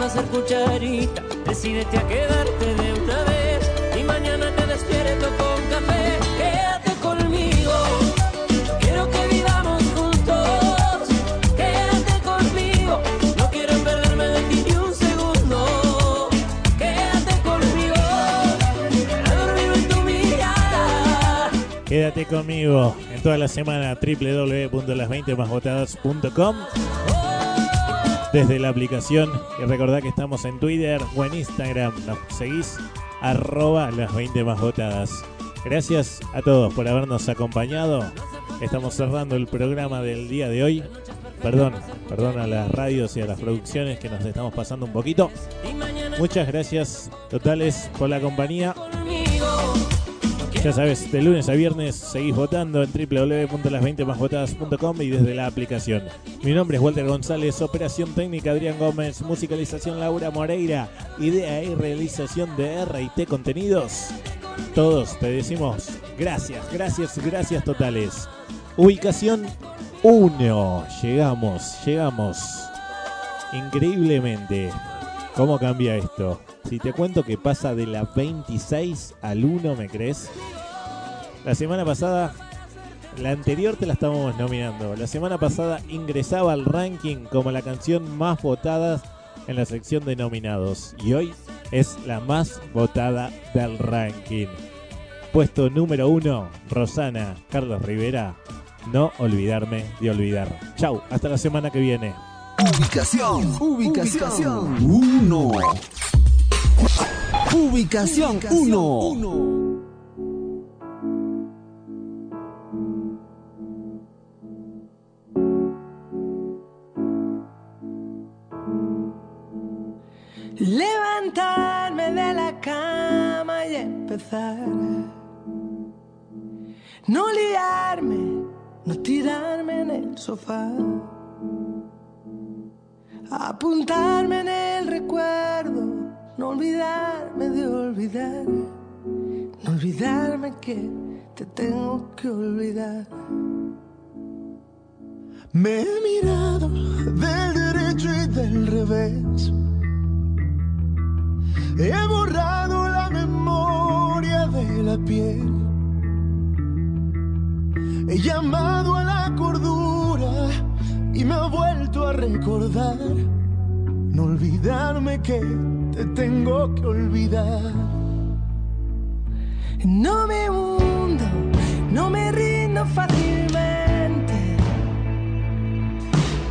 Speaker 6: Para ser cucharita. Decídete a quedarte de una vez y mañana te despierto con café. Quédate conmigo. Quiero que vivamos juntos. Quédate conmigo. No quiero perderme de ti ni un segundo. Quédate conmigo. Para dormirme en tu mirada.
Speaker 2: Quédate conmigo en toda la semana www.las20másvotadas.com desde la aplicación y recordad que estamos en Twitter o en Instagram. Nos seguís arroba las 20 más votadas. Gracias a todos por habernos acompañado. Estamos cerrando el programa del día de hoy. Perdón, perdón a las radios y a las producciones que nos estamos pasando un poquito. Muchas gracias totales por la compañía. Ya sabes, de lunes a viernes seguís votando en www.las20másvotadas.com y desde la aplicación. Mi nombre es Walter González, operación técnica Adrián Gómez, musicalización Laura Moreira, idea y realización de R&T Contenidos. Todos te decimos gracias, gracias, gracias totales. Ubicación 1. Llegamos, llegamos. Increíblemente. ¿Cómo cambia esto? Si te cuento que pasa de la 26 al 1, ¿me crees? La semana pasada, la anterior te la estábamos nominando. La semana pasada ingresaba al ranking como la canción más votada en la sección de nominados. Y hoy es la más votada del ranking. Puesto número 1, Rosana Carlos Rivera. No olvidarme de olvidar. Chau, hasta la semana que viene.
Speaker 5: Ubicación, ubicación 1. Ubicación 1.
Speaker 10: Levantarme de la cama y empezar. No liarme, no tirarme en el sofá. Apuntarme en el recuerdo, no olvidarme de olvidar. No olvidarme que te tengo que olvidar.
Speaker 12: Me he mirado del derecho y del revés. He borrado la memoria de la piel. He llamado a la cordura y me ha vuelto a recordar. No olvidarme que te tengo que olvidar.
Speaker 10: No me hundo, no me rindo fácilmente.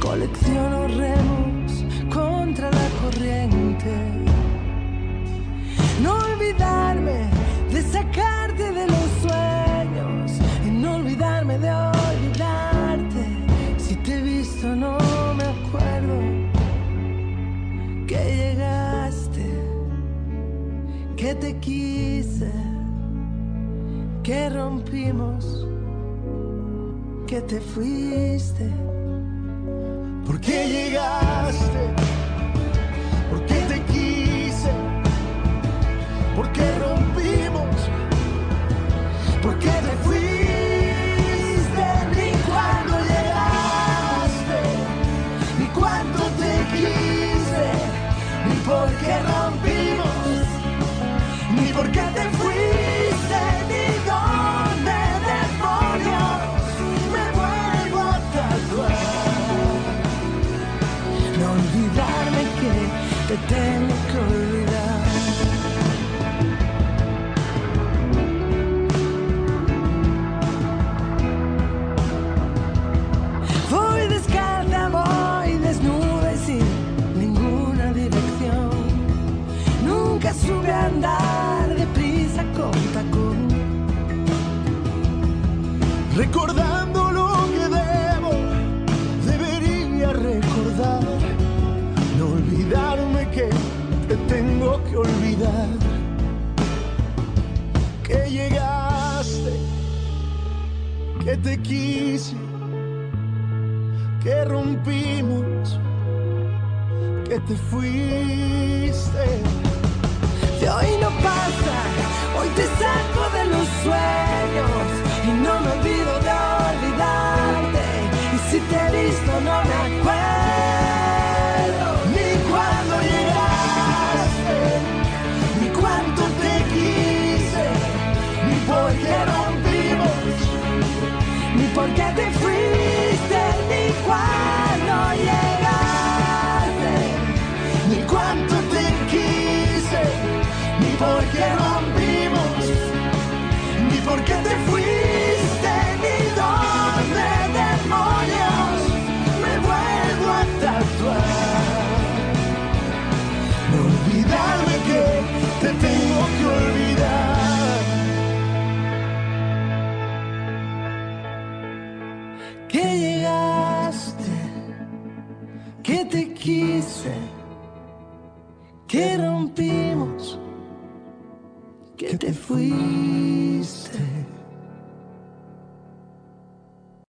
Speaker 10: Colecciono remos contra la corriente. No olvidarme de sacarte de los que te quise que rompimos, que te fuiste.
Speaker 12: ¿Por qué llegaste? ¿Por qué te quise? ¿Por qué rompimos? por qué te fuiste, te tengo que olvidar. Voy descalza, voy desnuda y sin ninguna dirección. Nunca sube a andar deprisa con tacón. Recordando que olvidar. Que llegaste, que te quise que rompimos, que te fuiste. De hoy no pasa, hoy te saco de los sueños y no me olvido de olvidarte. Y si te he visto no me acuerdo que rompimos, que te fuiste.